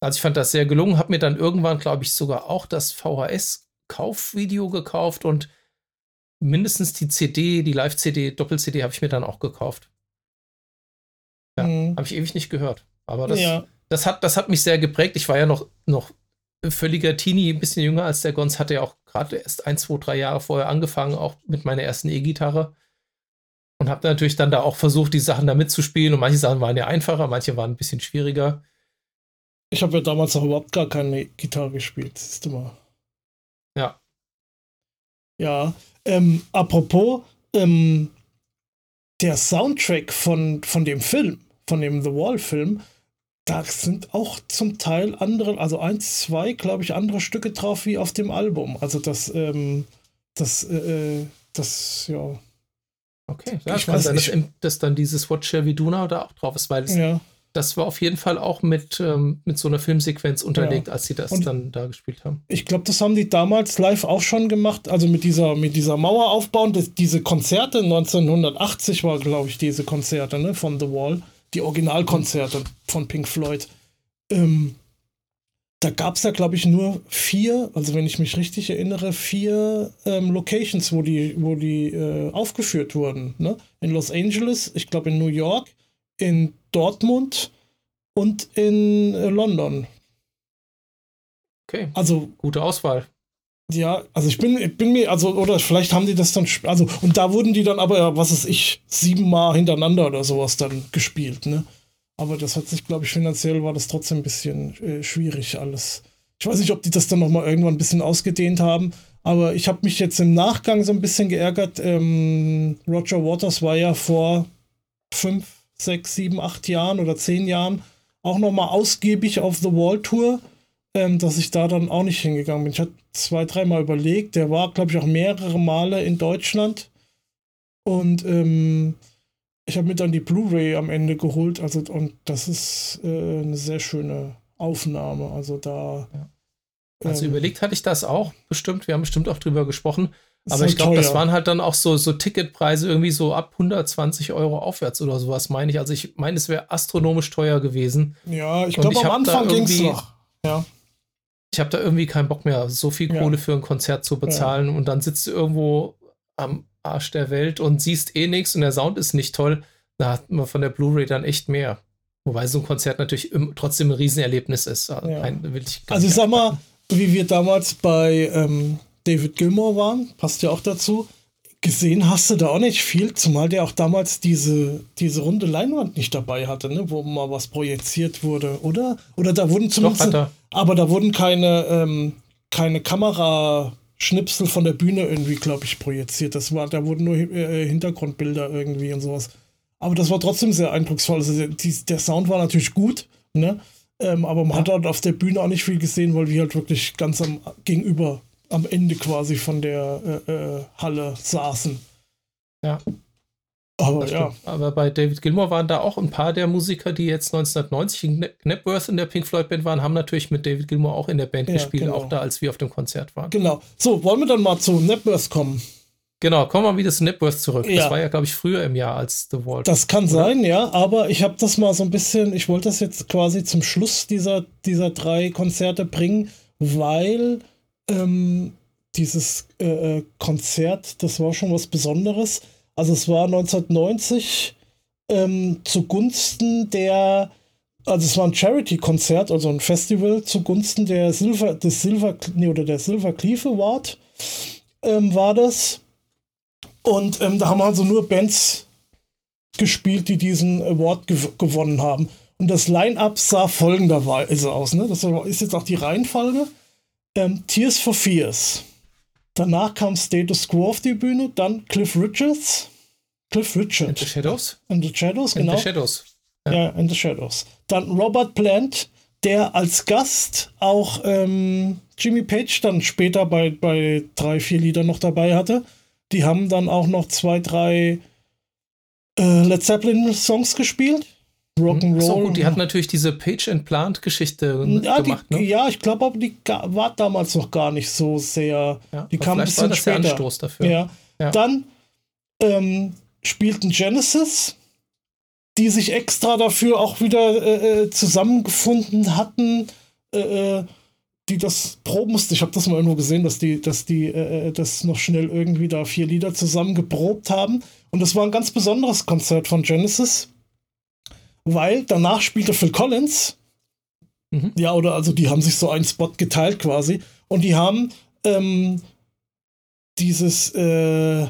Also ich fand das sehr gelungen, habe mir dann irgendwann, glaube ich, sogar auch das VHS Kaufvideo gekauft und mindestens die CD, die Live-CD, Doppel-CD habe ich mir dann auch gekauft. Ja, mhm. habe ich ewig nicht gehört. Aber das, ja. das, hat, das hat mich sehr geprägt. Ich war ja noch, noch völliger Teenie, ein bisschen jünger als der Gons, hatte ja auch gerade erst ein, zwei, drei Jahre vorher angefangen, auch mit meiner ersten E-Gitarre. Und habe natürlich dann da auch versucht, die Sachen da mitzuspielen. Und manche Sachen waren ja einfacher, manche waren ein bisschen schwieriger. Ich habe ja damals auch überhaupt gar keine Gitarre gespielt. Siehst du mal. Ja. Ähm, apropos, ähm, der Soundtrack von, von dem Film, von dem The Wall-Film, da sind auch zum Teil andere, also eins, zwei, glaube ich, andere Stücke drauf wie auf dem Album. Also das, ähm, das, äh, äh das, ja. Okay, ja, ich weiß sein, dass, dass, dann dieses What Shall We Do Now da auch drauf ist, weil es ja das war auf jeden Fall auch mit, ähm, mit so einer Filmsequenz unterlegt, ja. als sie das und dann da gespielt haben. Ich glaube, das haben die damals live auch schon gemacht, also mit dieser, mit dieser Mauer aufbauen. Das, diese Konzerte 1980 war, glaube ich, diese Konzerte ne, von The Wall, die Originalkonzerte von Pink Floyd. Ähm, da gab es ja, glaube ich, nur vier, also wenn ich mich richtig erinnere, vier ähm, Locations, wo die, wo die äh, aufgeführt wurden. Ne? In Los Angeles, ich glaube in New York, in Dortmund und in äh, London. Okay. Also. Gute Auswahl. Ja, also ich bin, ich bin mir, also, oder vielleicht haben die das dann, also, und da wurden die dann aber, was weiß ich, siebenmal hintereinander oder sowas dann gespielt, ne? Aber das hat sich, glaube ich, finanziell war das trotzdem ein bisschen äh, schwierig alles. Ich weiß nicht, ob die das dann nochmal irgendwann ein bisschen ausgedehnt haben, aber ich habe mich jetzt im Nachgang so ein bisschen geärgert. Ähm, Roger Waters war ja vor fünf, sechs, sieben, acht Jahren oder zehn Jahren auch nochmal ausgiebig auf The Wall Tour, ähm, dass ich da dann auch nicht hingegangen bin. Ich hatte zwei, dreimal überlegt. Der war, glaube ich, auch mehrere Male in Deutschland. Und ähm, ich habe mir dann die Blu-ray am Ende geholt. Also, und das ist äh, eine sehr schöne Aufnahme. Also da. Ja. Also ähm, überlegt hatte ich das auch bestimmt. Wir haben bestimmt auch drüber gesprochen. Aber ich glaube, das waren halt dann auch so, so Ticketpreise irgendwie so ab 120 Euro aufwärts oder sowas, meine ich. Also ich meine, es wäre astronomisch teuer gewesen. Ja, ich glaube, am Anfang ging es noch. Ja. Ich habe da irgendwie keinen Bock mehr, so viel Kohle ja. für ein Konzert zu bezahlen. Ja. Und dann sitzt du irgendwo am Arsch der Welt und siehst eh nichts und der Sound ist nicht toll. Da hat man von der Blu-ray dann echt mehr. Wobei so ein Konzert natürlich trotzdem ein Riesenerlebnis ist. Also, ja. ich also ich sag mal, wie wir damals bei ähm, David Gilmore waren, passt ja auch dazu. Gesehen hast du da auch nicht viel, zumal der auch damals diese, diese runde Leinwand nicht dabei hatte, ne, wo mal was projiziert wurde, oder? Oder da wurden zumindest. Doch, aber da wurden keine, ähm, keine Kameraschnipsel von der Bühne irgendwie, glaube ich, projiziert. Das war, da wurden nur äh, Hintergrundbilder irgendwie und sowas. Aber das war trotzdem sehr eindrucksvoll. Also der, die, der Sound war natürlich gut, ne? Ähm, aber man ja. hat halt auf der Bühne auch nicht viel gesehen, weil wir halt wirklich ganz am gegenüber am Ende quasi von der äh, äh, Halle saßen. Ja. Aber ja. Aber bei David Gilmour waren da auch ein paar der Musiker, die jetzt 1990 in Knapworth in der Pink Floyd Band waren, haben natürlich mit David Gilmour auch in der Band ja, gespielt, genau. auch da, als wir auf dem Konzert waren. Genau. So, wollen wir dann mal zu Knapworth kommen? Genau, kommen wir wieder zu Knapworth zurück. Ja. Das war ja, glaube ich, früher im Jahr als The Wall. Das kann oder? sein, ja, aber ich habe das mal so ein bisschen, ich wollte das jetzt quasi zum Schluss dieser, dieser drei Konzerte bringen, weil ähm, dieses äh, äh, Konzert, das war schon was Besonderes. Also es war 1990 ähm, zugunsten der, also es war ein Charity-Konzert, also ein Festival zugunsten der Silver, des Silver, nee, oder der Silver Cleave Award ähm, war das. Und ähm, da haben also nur Bands gespielt, die diesen Award gew gewonnen haben. Und das Line-Up sah folgenderweise aus. Ne? Das ist jetzt auch die Reihenfolge. Ähm, Tears for Fears. Danach kam Status Quo auf die Bühne, dann Cliff Richards. Cliff Richards. In the Shadows? In the Shadows, genau. In the Shadows. Ja. ja, in the Shadows. Dann Robert Plant, der als Gast auch ähm, Jimmy Page dann später bei, bei drei, vier Liedern noch dabei hatte. Die haben dann auch noch zwei, drei äh, Led Zeppelin-Songs gespielt. Rock'n'Roll. So gut, die hat natürlich diese Page and Plant Geschichte ja, gemacht. Die, ne? Ja, ich glaube, aber die war damals noch gar nicht so sehr. Ja, die kam ein bisschen später. Der Anstoß dafür. Ja. ja. Dann ähm, spielten Genesis, die sich extra dafür auch wieder äh, äh zusammengefunden hatten. Äh, äh, die das proben mussten. Ich habe das mal irgendwo gesehen, dass die, dass die äh, äh, das noch schnell irgendwie da vier Lieder zusammen geprobt haben. Und das war ein ganz besonderes Konzert von Genesis weil danach spielte Phil Collins. Mhm. Ja, oder also die haben sich so einen Spot geteilt quasi. Und die haben ähm, dieses, äh,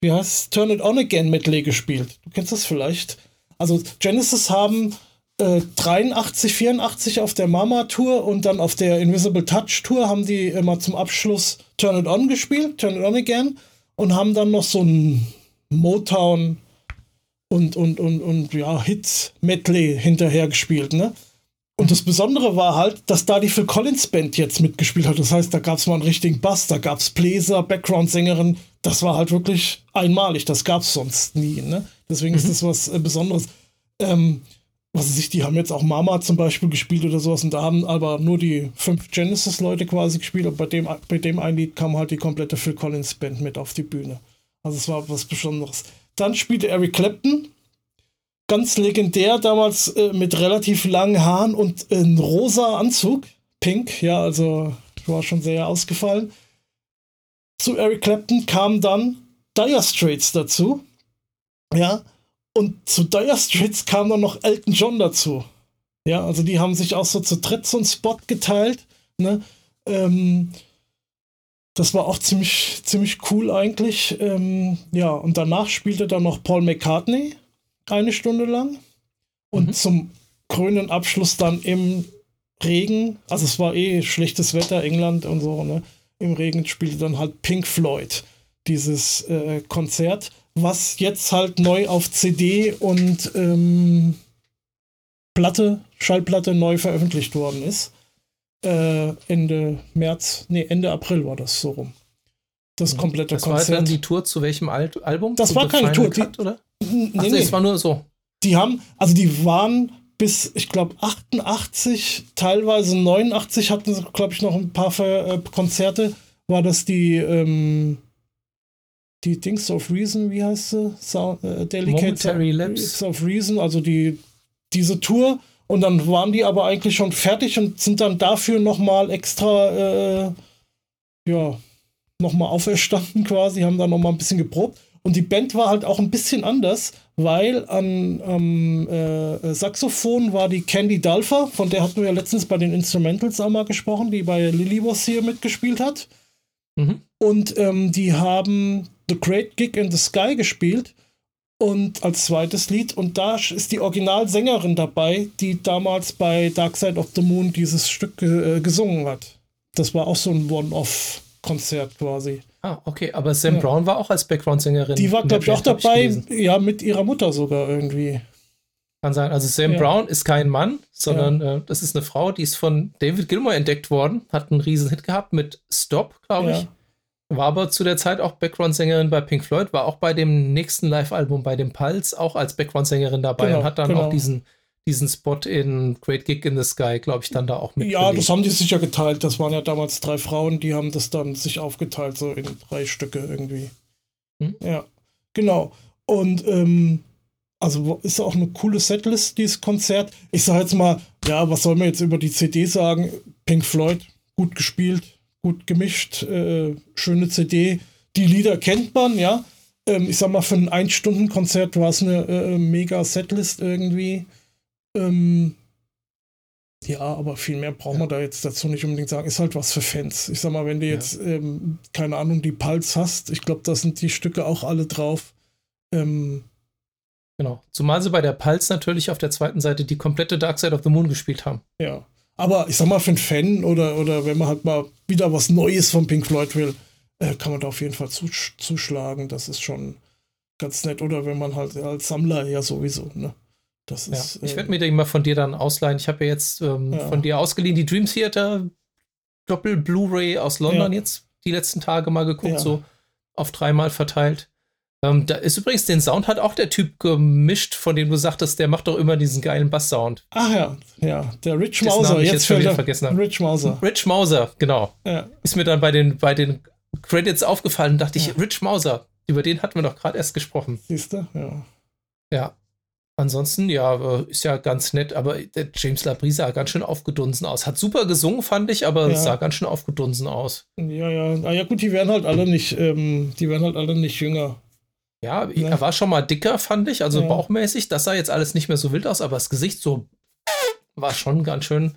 wie heißt Turn It On Again Medley gespielt. Du kennst das vielleicht. Also Genesis haben äh, 83, 84 auf der Mama Tour und dann auf der Invisible Touch Tour haben die immer zum Abschluss Turn It On gespielt, Turn It On Again und haben dann noch so ein Motown und, und, und, und ja, Hits-Medley hinterher gespielt, ne? Und das Besondere war halt, dass da die Phil Collins Band jetzt mitgespielt hat. Das heißt, da gab es mal einen richtigen Bass, da gab es Bläser, Background-Sängerin. Das war halt wirklich einmalig. Das gab es sonst nie. Ne? Deswegen mhm. ist das was äh, Besonderes. Ähm, was weiß ich, die haben jetzt auch Mama zum Beispiel gespielt oder sowas und da haben aber nur die fünf Genesis-Leute quasi gespielt und bei dem, bei dem ein Lied kam halt die komplette Phil Collins Band mit auf die Bühne. Also es war was Besonderes. Dann spielte Eric Clapton. Ganz legendär damals äh, mit relativ langen Haaren und ein rosa Anzug. Pink, ja, also war schon sehr ausgefallen. Zu Eric Clapton kam dann Dire Straits dazu. Ja, und zu Dire Straits kam dann noch Elton John dazu. Ja, also die haben sich auch so zu dritt so einen Spot geteilt. Ne? Ähm, das war auch ziemlich, ziemlich cool eigentlich. Ähm, ja, und danach spielte dann noch Paul McCartney eine Stunde lang. Und mhm. zum grünen Abschluss dann im Regen, also es war eh schlechtes Wetter, England und so, ne? Im Regen spielte dann halt Pink Floyd dieses äh, Konzert, was jetzt halt neu auf CD und ähm, Platte, Schallplatte neu veröffentlicht worden ist. Äh, Ende März, nee, Ende April war das so rum. Das Mhm. komplette Das war Konzert. dann die Tour zu welchem Alt Album? Das Zu war keine Tour, die- Cut, oder? nee, Ach, nee, nee. es war nur so. Die haben, also die waren bis, ich glaube, 88, teilweise 89 hatten sie, glaube ich, noch ein paar Ver äh, Konzerte. War das die, ähm, die Dings of Reason, wie heißt sie? Sound, äh, Delicate Momentary. Sounds of Reason, also die, diese Tour. Und dann waren die aber eigentlich schon fertig und sind dann dafür nochmal extra, äh, ja, nochmal auferstanden quasi, haben da nochmal ein bisschen geprobt. Und die Band war halt auch ein bisschen anders, weil an am äh, Saxophon war die Candy Dulfer, von der hatten wir ja letztens bei den Instrumentals auch mal gesprochen, die bei Lily Was hier mitgespielt hat. Mhm. Und ähm, die haben The Great Gig in the Sky gespielt und als zweites Lied. Und da ist die Originalsängerin dabei, die damals bei Dark Side of the Moon dieses Stück äh, gesungen hat. Das war auch so ein One-Off-Konzert quasi. Ah, okay. Aber Sam Ja. Brown war auch als Background-Sängerin. Die war, glaube ich, auch dabei. gelesen. ja, mit ihrer Mutter sogar irgendwie. Kann sein. Also Sam Ja. Brown ist kein Mann, sondern äh, das ist eine Frau, die ist von David Gilmour entdeckt worden, hat einen riesen Hit gehabt mit Stop, glaube ich. Ja. War aber zu der Zeit auch Background-Sängerin bei Pink Floyd, war auch bei dem nächsten Live-Album bei dem Pulse auch als Background-Sängerin dabei Genau, und hat dann genau. auch diesen, diesen Spot in Great Gig in the Sky, glaube ich, dann da auch mit. Ja, das haben die sicher geteilt. Das waren ja damals drei Frauen, die haben das dann sich aufgeteilt, so in drei Stücke irgendwie. Hm. Ja, genau. Und ähm, also ist auch eine coole Setlist, dieses Konzert. Ich sage jetzt mal, ja, was soll man jetzt über die CD sagen? Pink Floyd, gut gespielt, gut gemischt, äh, schöne CD. Die Lieder kennt man, ja. Ähm, ich sag mal, für ein Ein-Stunden-Konzert war es eine äh, mega Setlist irgendwie. Ähm, ja, aber viel mehr braucht man da jetzt dazu nicht unbedingt sagen. Ist halt was für Fans. Ich sag mal, wenn du Ja. jetzt, ähm, keine Ahnung, die Pulse hast, ich glaube, da sind die Stücke auch alle drauf. Ähm, Genau. Zumal sie bei der Pulse natürlich auf der zweiten Seite die komplette Dark Side of the Moon gespielt haben. ja. Aber ich sag mal, für einen Fan oder, oder wenn man halt mal wieder was Neues von Pink Floyd will, äh, kann man da auf jeden Fall zusch zuschlagen. Das ist schon ganz nett. Oder wenn man halt als Sammler ja sowieso, ne? Das Ja. ist. Ich äh, werde mir den mal von dir dann ausleihen. Ich habe ja jetzt ähm, Ja. von dir ausgeliehen die Dream Theater Doppel Blu-ray aus London Ja. jetzt die letzten Tage mal geguckt, Ja. so auf dreimal verteilt. Ähm, da ist übrigens den Sound hat auch der Typ gemischt, von dem du sagtest, der macht doch immer diesen geilen Bass-Sound. Ach ja, ja, der Rich Mauser. Jetzt jetzt schon wieder er- vergessen habe. Rich Mauser. Rich Mauser, genau. Ja. Ist mir dann bei den, bei den Credits aufgefallen, dachte ich, Ja. Rich Mauser, über den hatten wir doch gerade erst gesprochen. Siehst du? Ja. Ja. Ansonsten, ja, äh, ist ja ganz nett, aber der James Labrie sah ganz schön aufgedunsen aus. Hat super gesungen, fand ich, aber Ja. sah ganz schön aufgedunsen aus. Ja, ja. Ah, ja, gut, die werden halt alle nicht, ähm, die werden halt alle nicht jünger. Ja, Ja. er war schon mal dicker, fand ich, also Ja. bauchmäßig. Das sah jetzt alles nicht mehr so wild aus, aber das Gesicht so war schon ganz schön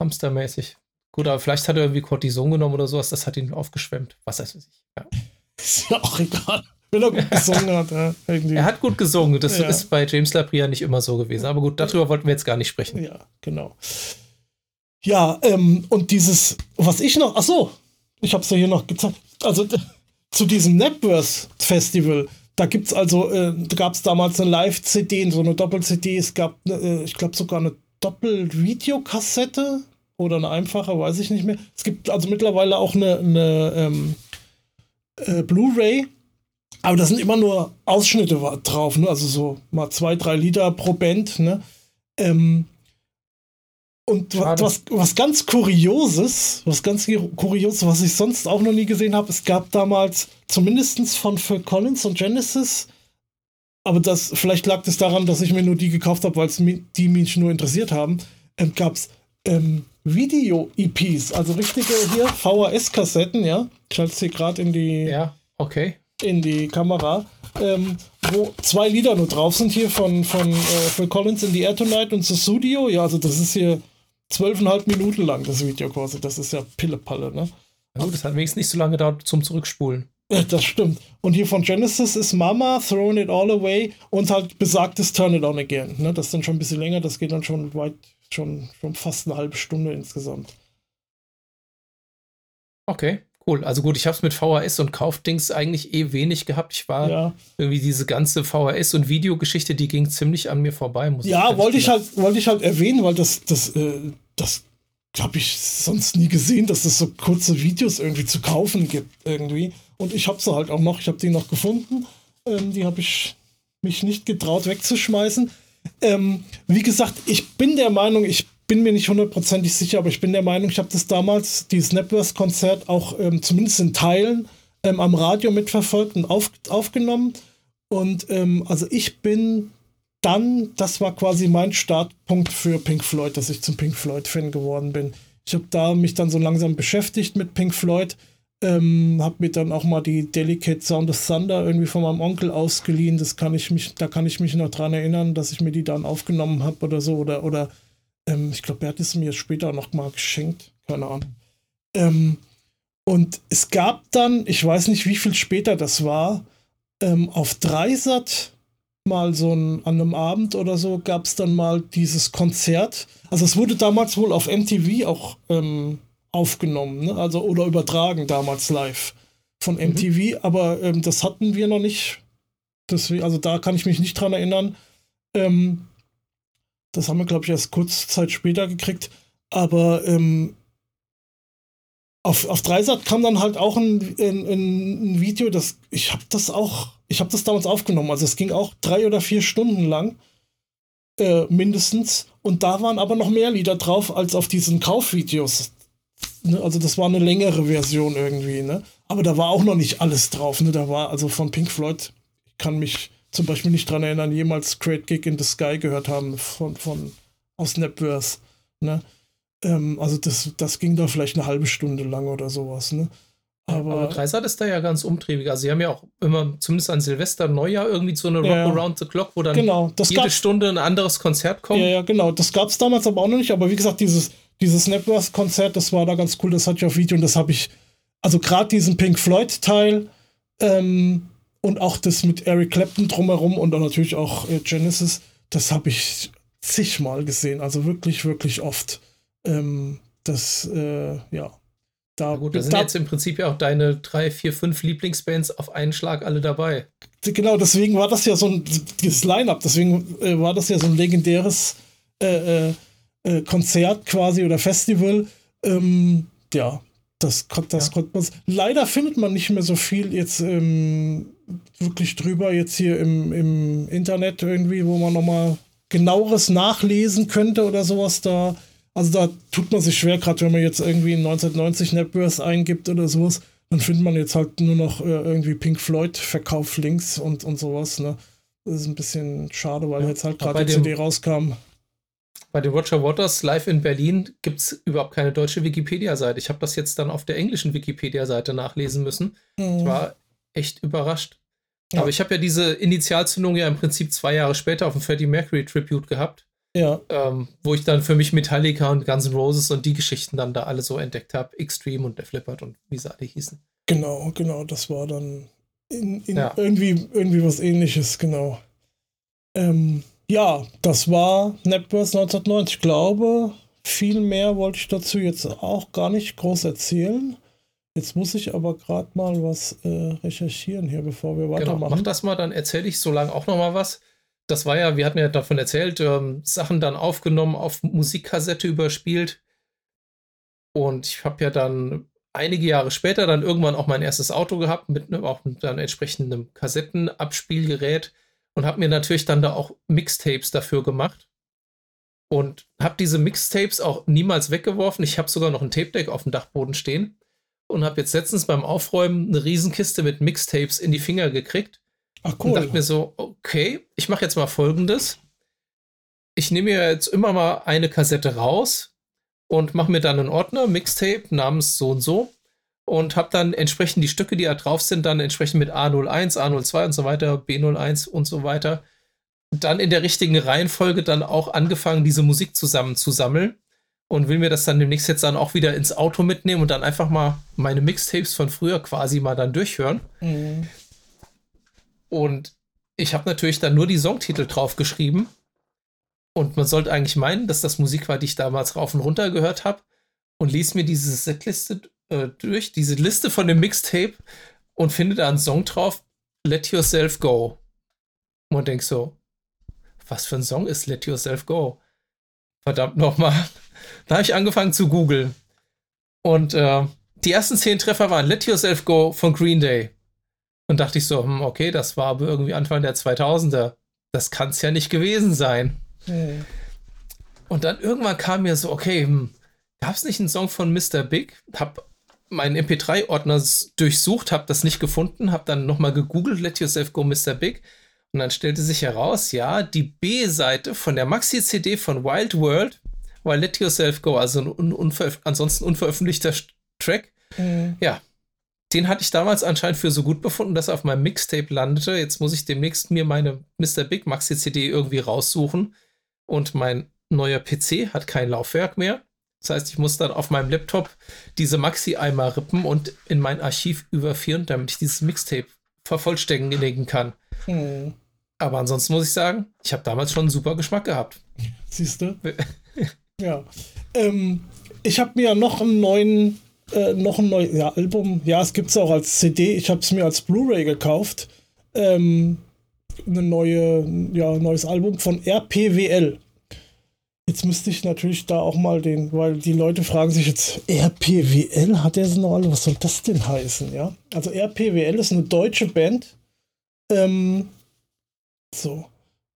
hamstermäßig. Gut, aber vielleicht hat er irgendwie Cortison genommen oder sowas, das hat ihn aufgeschwemmt. Was weiß ich. Ja. Ist ja auch egal. Wenn er gut gesungen hat, ja, irgendwie. Er hat gut gesungen, das Ja. ist bei James Labrie ja nicht immer so gewesen. Aber gut, darüber wollten wir jetzt gar nicht sprechen. Ja, genau. Ja, ähm, und dieses, was ich noch, ach so, ich habe es ja hier noch gezeigt. Also zu diesem Networth Festival, da gibt's also, äh, gab es damals eine Live-CD, so eine Doppel-CD, es gab, äh, ich glaube sogar eine Doppel-Videokassette oder eine einfache, weiß ich nicht mehr. Es gibt also mittlerweile auch eine, eine ähm, äh, Blu-ray, aber da sind immer nur Ausschnitte drauf, ne? also so mal zwei, drei Lieder pro Band. Ne? Ähm, und was, was ganz Kurioses, was ganz Kurioses, was ich sonst auch noch nie gesehen habe, es gab damals zumindest von Phil Collins und Genesis, aber das, vielleicht lag das daran, dass ich mir nur die gekauft habe, weil es die mich nur interessiert haben, ähm, gab es ähm, Video-EPs, also richtige hier VHS-Kassetten, ja. Ich halte sie gerade in die Ja, okay. in die Kamera, ähm, wo zwei Lieder nur drauf sind hier von, von äh, Phil Collins in the Air Tonight und The Studio. Ja, also das ist hier zwölfeinhalb Minuten lang, das Video quasi. Das ist ja Pillepalle, ne? Na gut, das hat wenigstens nicht so lange gedauert zum Zurückspulen. Ja, das stimmt. Und hier von Genesis ist Mama, Throwing It All Away und halt besagtes Turn It On Again. Ne? Das ist dann schon ein bisschen länger, das geht dann schon weit, schon, schon fast eine halbe Stunde insgesamt. Okay, Cool. Also gut, ich habe es mit VHS und Kaufdings eigentlich eh wenig gehabt. Ich war ja. irgendwie diese ganze VHS und Videogeschichte, die ging ziemlich an mir vorbei. Muss ja, wollte ich halt, wollte ich halt erwähnen, weil das, das, äh, das habe ich sonst nie gesehen, dass es so kurze Videos irgendwie zu kaufen gibt irgendwie. Und ich habe sie halt auch noch. Ich habe die noch gefunden. Ähm, die habe ich mich nicht getraut wegzuschmeißen. Ähm, wie gesagt, ich bin der Meinung, ich bin mir nicht hundertprozentig sicher, aber ich bin der Meinung, ich habe das damals, dieses Snapverse-Konzert, auch ähm, zumindest in Teilen ähm, am Radio mitverfolgt und auf, aufgenommen. Und ähm, also ich bin dann, das war quasi mein Startpunkt für Pink Floyd, dass ich zum Pink Floyd-Fan geworden bin. Ich habe da mich dann so langsam beschäftigt mit Pink Floyd, ähm, habe mir dann auch mal die Delicate Sound of Thunder irgendwie von meinem Onkel ausgeliehen. Das kann ich mich, da kann ich mich noch dran erinnern, dass ich mir die dann aufgenommen habe oder so oder oder ähm, ich glaube, er hat es mir später noch mal geschenkt. Keine Ahnung. Ähm, und es gab dann, ich weiß nicht, wie viel später das war, ähm, auf Dreisat mal so ein, an einem Abend oder so gab es dann mal dieses Konzert. Also es wurde damals wohl auf MTV auch ähm, aufgenommen, ne? also oder übertragen damals live von MTV, mhm. aber ähm, das hatten wir noch nicht. Deswegen, also da kann ich mich nicht dran erinnern. Ähm, das haben wir, glaube ich, erst kurz Zeit später gekriegt. Aber ähm, auf, auf Dreisat kam dann halt auch ein, ein, ein Video, das ich habe das auch, ich habe das damals aufgenommen. Also es ging auch drei oder vier Stunden lang, äh, mindestens. Und da waren aber noch mehr Lieder drauf als auf diesen Kaufvideos. Ne? Also das war eine längere Version irgendwie. Ne? Aber da war auch noch nicht alles drauf. Ne? Da war also von Pink Floyd, ich kann mich zum Beispiel nicht daran erinnern, jemals Great Gig in the Sky gehört haben von, von aus Snapverse. Ne? Ähm, also das, das ging da vielleicht eine halbe Stunde lang oder sowas. Ne? Aber, aber Dreisat ist da ja ganz umtriebig. Also sie haben ja auch immer, zumindest an Silvester, Neujahr irgendwie so eine Rock ja, Around the Clock, wo dann genau, jede Stunde ein anderes Konzert kommt. Ja, ja, genau. Das gab es damals aber auch noch nicht. Aber wie gesagt, dieses, dieses Snapverse-Konzert, das war da ganz cool. Das hatte ich auf Video und das habe ich, also gerade diesen Pink Floyd-Teil, ähm, und auch das mit Eric Clapton drumherum und dann natürlich auch äh, Genesis, das habe ich zigmal gesehen. Also wirklich, wirklich oft. Ähm, das, äh, ja. Da, gut, da sind da, jetzt im Prinzip ja auch deine drei, vier, fünf Lieblingsbands auf einen Schlag alle dabei. Genau, deswegen war das ja so ein dieses Line-Up, deswegen äh, war das ja so ein legendäres äh, äh, äh Konzert quasi oder Festival. Ähm, ja, das, das ja. konnte man. Leider findet man nicht mehr so viel jetzt ähm, wirklich drüber, jetzt hier im, im Internet irgendwie, wo man nochmal genaueres nachlesen könnte oder sowas da. Also da tut man sich schwer, gerade wenn man jetzt irgendwie 1990 Netverse eingibt oder sowas, dann findet man jetzt halt nur noch äh, irgendwie Pink Floyd Verkauflinks und, und sowas, ne? Das ist ein bisschen schade, weil ja, jetzt halt gerade die CD rauskam. Bei den Roger Waters live in Berlin gibt es überhaupt keine deutsche Wikipedia-Seite. Ich habe das jetzt dann auf der englischen Wikipedia-Seite nachlesen müssen. Mhm. Ich war echt überrascht. Ja. Aber ich habe ja diese Initialzündung ja im Prinzip zwei Jahre später auf dem Freddie Mercury Tribute gehabt. Ja. Ähm, wo ich dann für mich Metallica und Guns N' Roses und die Geschichten dann da alle so entdeckt habe. Extreme und der Flippert und wie sie alle hießen. Genau, genau. Das war dann in, in ja. irgendwie, irgendwie was ähnliches, genau. Ähm, ja, das war Netverse 1990. Ich glaube, viel mehr wollte ich dazu jetzt auch gar nicht groß erzählen. Jetzt muss ich aber gerade mal was äh, recherchieren hier, bevor wir genau, weitermachen. Genau, mach das mal, dann erzähle ich so lange auch noch mal was. Das war ja, wir hatten ja davon erzählt, ähm, Sachen dann aufgenommen, auf Musikkassette überspielt. Und ich habe ja dann einige Jahre später dann irgendwann auch mein erstes Auto gehabt, mit ne, auch mit dann entsprechendem Kassettenabspielgerät und habe mir natürlich dann da auch Mixtapes dafür gemacht und habe diese Mixtapes auch niemals weggeworfen. Ich habe sogar noch ein Tape Deck auf dem Dachboden stehen und habe jetzt letztens beim Aufräumen eine Riesenkiste mit Mixtapes in die Finger gekriegt. Ach cool. Und dachte mir so, okay, ich mache jetzt mal Folgendes. Ich nehme mir jetzt immer mal eine Kassette raus und mache mir dann einen Ordner, Mixtape namens so und so und habe dann entsprechend die Stücke, die da drauf sind, dann entsprechend mit A01, A02 und so weiter, B01 und so weiter, dann in der richtigen Reihenfolge dann auch angefangen, diese Musik zusammenzusammeln und will mir das dann demnächst jetzt dann auch wieder ins Auto mitnehmen und dann einfach mal meine Mixtapes von früher quasi mal dann durchhören. Mhm. Und ich habe natürlich dann nur die Songtitel draufgeschrieben. Und man sollte eigentlich meinen, dass das Musik war, die ich damals rauf und runter gehört habe. Und lies mir diese Setliste äh, durch, diese Liste von dem Mixtape und finde da einen Song drauf, Let Yourself Go. Und denk so, was für ein Song ist Let Yourself Go? Verdammt nochmal. Da habe ich angefangen zu googeln. Und äh, die ersten zehn Treffer waren Let Yourself Go von Green Day. Und dachte ich so, hm, okay, das war aber irgendwie Anfang der 2000er. Das kann es ja nicht gewesen sein. Hey. Und dann irgendwann kam mir so, okay, hm, gab es nicht einen Song von Mr. Big? Hab meinen MP3-Ordner durchsucht, hab das nicht gefunden, hab dann nochmal gegoogelt, Let Yourself Go Mr. Big. Und dann stellte sich heraus, ja, die B-Seite von der Maxi-CD von Wild World war Let Yourself Go, also ein un unveröf ansonsten unveröffentlichter Track. Mhm. Ja, den hatte ich damals anscheinend für so gut befunden, dass er auf meinem Mixtape landete. Jetzt muss ich demnächst mir meine Mr. Big Maxi CD irgendwie raussuchen. Und mein neuer PC hat kein Laufwerk mehr. Das heißt, ich muss dann auf meinem Laptop diese Maxi einmal rippen und in mein Archiv überführen, damit ich dieses Mixtape vervollständigen kann. Hm. Aber ansonsten muss ich sagen, ich habe damals schon einen super Geschmack gehabt. Siehst du? ja. Ähm, ich habe mir noch einen neuen äh, noch ein neues ja, Album. Ja, es gibt es auch als CD. Ich habe es mir als Blu-ray gekauft. Ähm, eine neue, ja, neues Album von RPWL. Jetzt müsste ich natürlich da auch mal den, weil die Leute fragen sich jetzt, RPWL, hat der so noch alle? Was soll das denn heißen? Ja, also RPWL ist eine deutsche Band. Ähm, so.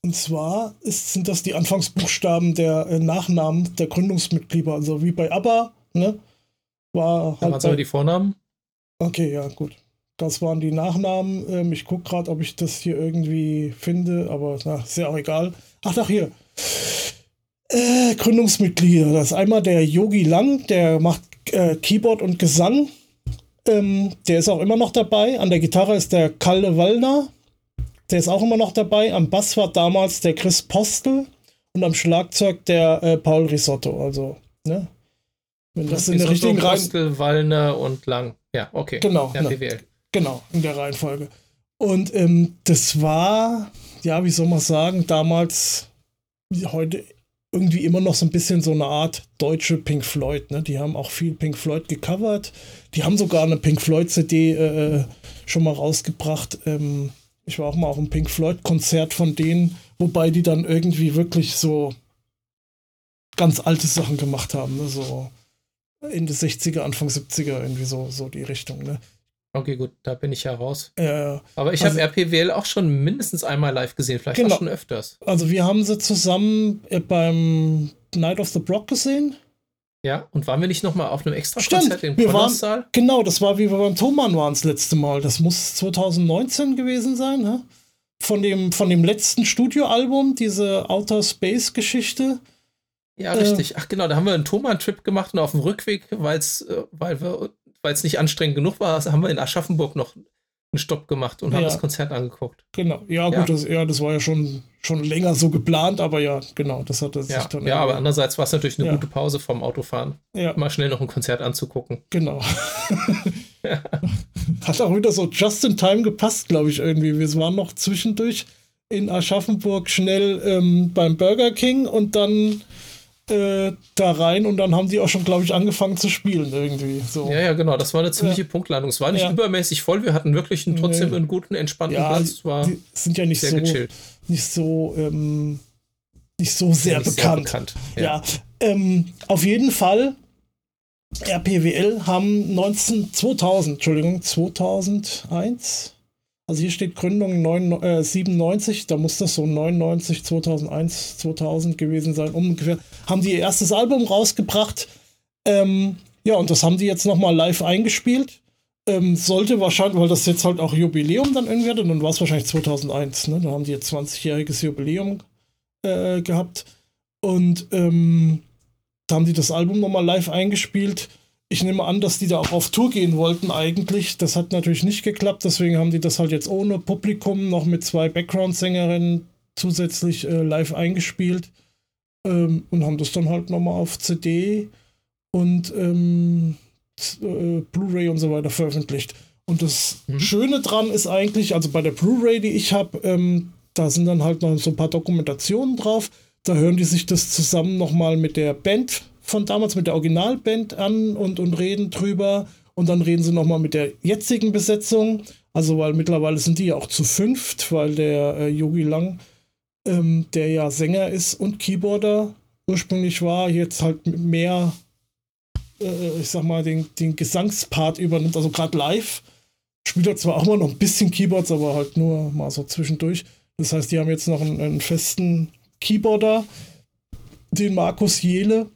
Und zwar ist, sind das die Anfangsbuchstaben der äh, Nachnamen der Gründungsmitglieder. Also wie bei ABBA, ne? War halt. Was aber die Vornamen? Okay, ja, gut. Das waren die Nachnamen. Ähm, ich gucke gerade, ob ich das hier irgendwie finde, aber na, ist ja auch egal. Ach, doch, hier. Äh, Gründungsmitglieder. Das ist einmal der Yogi Lang, der macht äh, Keyboard und Gesang. Ähm, der ist auch immer noch dabei. An der Gitarre ist der Kalle Wallner. Der ist auch immer noch dabei. Am Bass war damals der Chris Postel und am Schlagzeug der äh, Paul Risotto. Also, ne? Wenn das, in der richtigen Reihenfolge. Wallner und Lang. Ja, okay. Genau. Ja, ne, genau, in der Reihenfolge. Und ähm, das war, ja, wie soll man sagen, damals, heute irgendwie immer noch so ein bisschen so eine Art deutsche Pink Floyd. Ne? Die haben auch viel Pink Floyd gecovert. Die haben sogar eine Pink Floyd CD äh, schon mal rausgebracht. Ähm, ich war auch mal auf einem Pink Floyd Konzert von denen, wobei die dann irgendwie wirklich so ganz alte Sachen gemacht haben. Ne? So Ende 60er, Anfang 70er, irgendwie so, so die Richtung, ne? Okay, gut, da bin ich ja raus. Ja, Aber ich also, habe RPWL auch schon mindestens einmal live gesehen, vielleicht genau. auch schon öfters. Also wir haben sie zusammen äh, beim Night of the Block gesehen. Ja, und waren wir nicht nochmal auf einem extra Konzert im wir waren, Genau, das war wie wir beim Thomann waren das letzte Mal. Das muss 2019 gewesen sein, ne? Von dem, von dem letzten Studioalbum, diese Outer Space Geschichte. Ja, richtig. Äh, Ach genau, da haben wir einen Thomann-Trip gemacht und auf dem Rückweg, weil's, äh, weil wir, weil es nicht anstrengend genug war, haben wir in Aschaffenburg noch einen Stopp gemacht und ja. haben das Konzert angeguckt. Genau, ja, ja. gut, das, ja, das war ja schon, schon länger so geplant, aber ja, genau, das hat sich ja. dann. Ja, aber andererseits war es natürlich eine gute Pause vom Autofahren. Ja. Mal schnell noch ein Konzert anzugucken. Genau. Hat auch wieder so just in time gepasst, glaube ich, irgendwie. Wir waren noch zwischendurch in Aschaffenburg schnell ähm, beim Burger King und dann äh, da rein und dann haben die auch schon, glaube ich, angefangen zu spielen irgendwie. So. Ja, ja, genau. Das war eine ziemliche ja. Punktlandung. Es war nicht ja. übermäßig voll. Wir hatten wirklich einen, trotzdem nee. einen guten, entspannten ja, Platz. Es war sind ja nicht so, gechillt. Nicht so, ähm, nicht so sehr nicht bekannt. Sehr bekannt. Ja, ja ähm, auf jeden Fall. RPWL haben 19, 2000, Entschuldigung, 2001 also hier steht Gründung 9, äh, 97, da muss das so 99, 2001, 2000 gewesen sein, ungefähr. Haben die ihr erstes Album rausgebracht. Ähm, ja, und das haben die jetzt nochmal live eingespielt. Ähm, sollte wahrscheinlich, weil das jetzt halt auch Jubiläum dann irgendwie hatte, dann war es wahrscheinlich 2001, ne? Da haben die jetzt 20-jähriges Jubiläum äh, gehabt. Und ähm, da haben die das Album nochmal live eingespielt ich nehme an, dass die da auch auf Tour gehen wollten eigentlich. Das hat natürlich nicht geklappt, deswegen haben die das halt jetzt ohne Publikum noch mit zwei Background-Sängerinnen zusätzlich äh, live eingespielt ähm, und haben das dann halt nochmal auf CD und ähm, äh, Blu-ray und so weiter veröffentlicht. Und das mhm. Schöne dran ist eigentlich, also bei der Blu-ray, die ich habe, ähm, da sind dann halt noch so ein paar Dokumentationen drauf. Da hören die sich das zusammen nochmal mit der Band von damals mit der Originalband an und, und reden drüber. Und dann reden sie nochmal mit der jetzigen Besetzung. Also, weil mittlerweile sind die ja auch zu fünft, weil der äh, Yogi Lang, ähm, der ja Sänger ist und Keyboarder ursprünglich war, jetzt halt mehr, äh, ich sag mal, den, den Gesangspart übernimmt. Also gerade live spielt er zwar auch mal noch ein bisschen Keyboards, aber halt nur mal so zwischendurch. Das heißt, die haben jetzt noch einen, einen festen Keyboarder, den Markus Jele.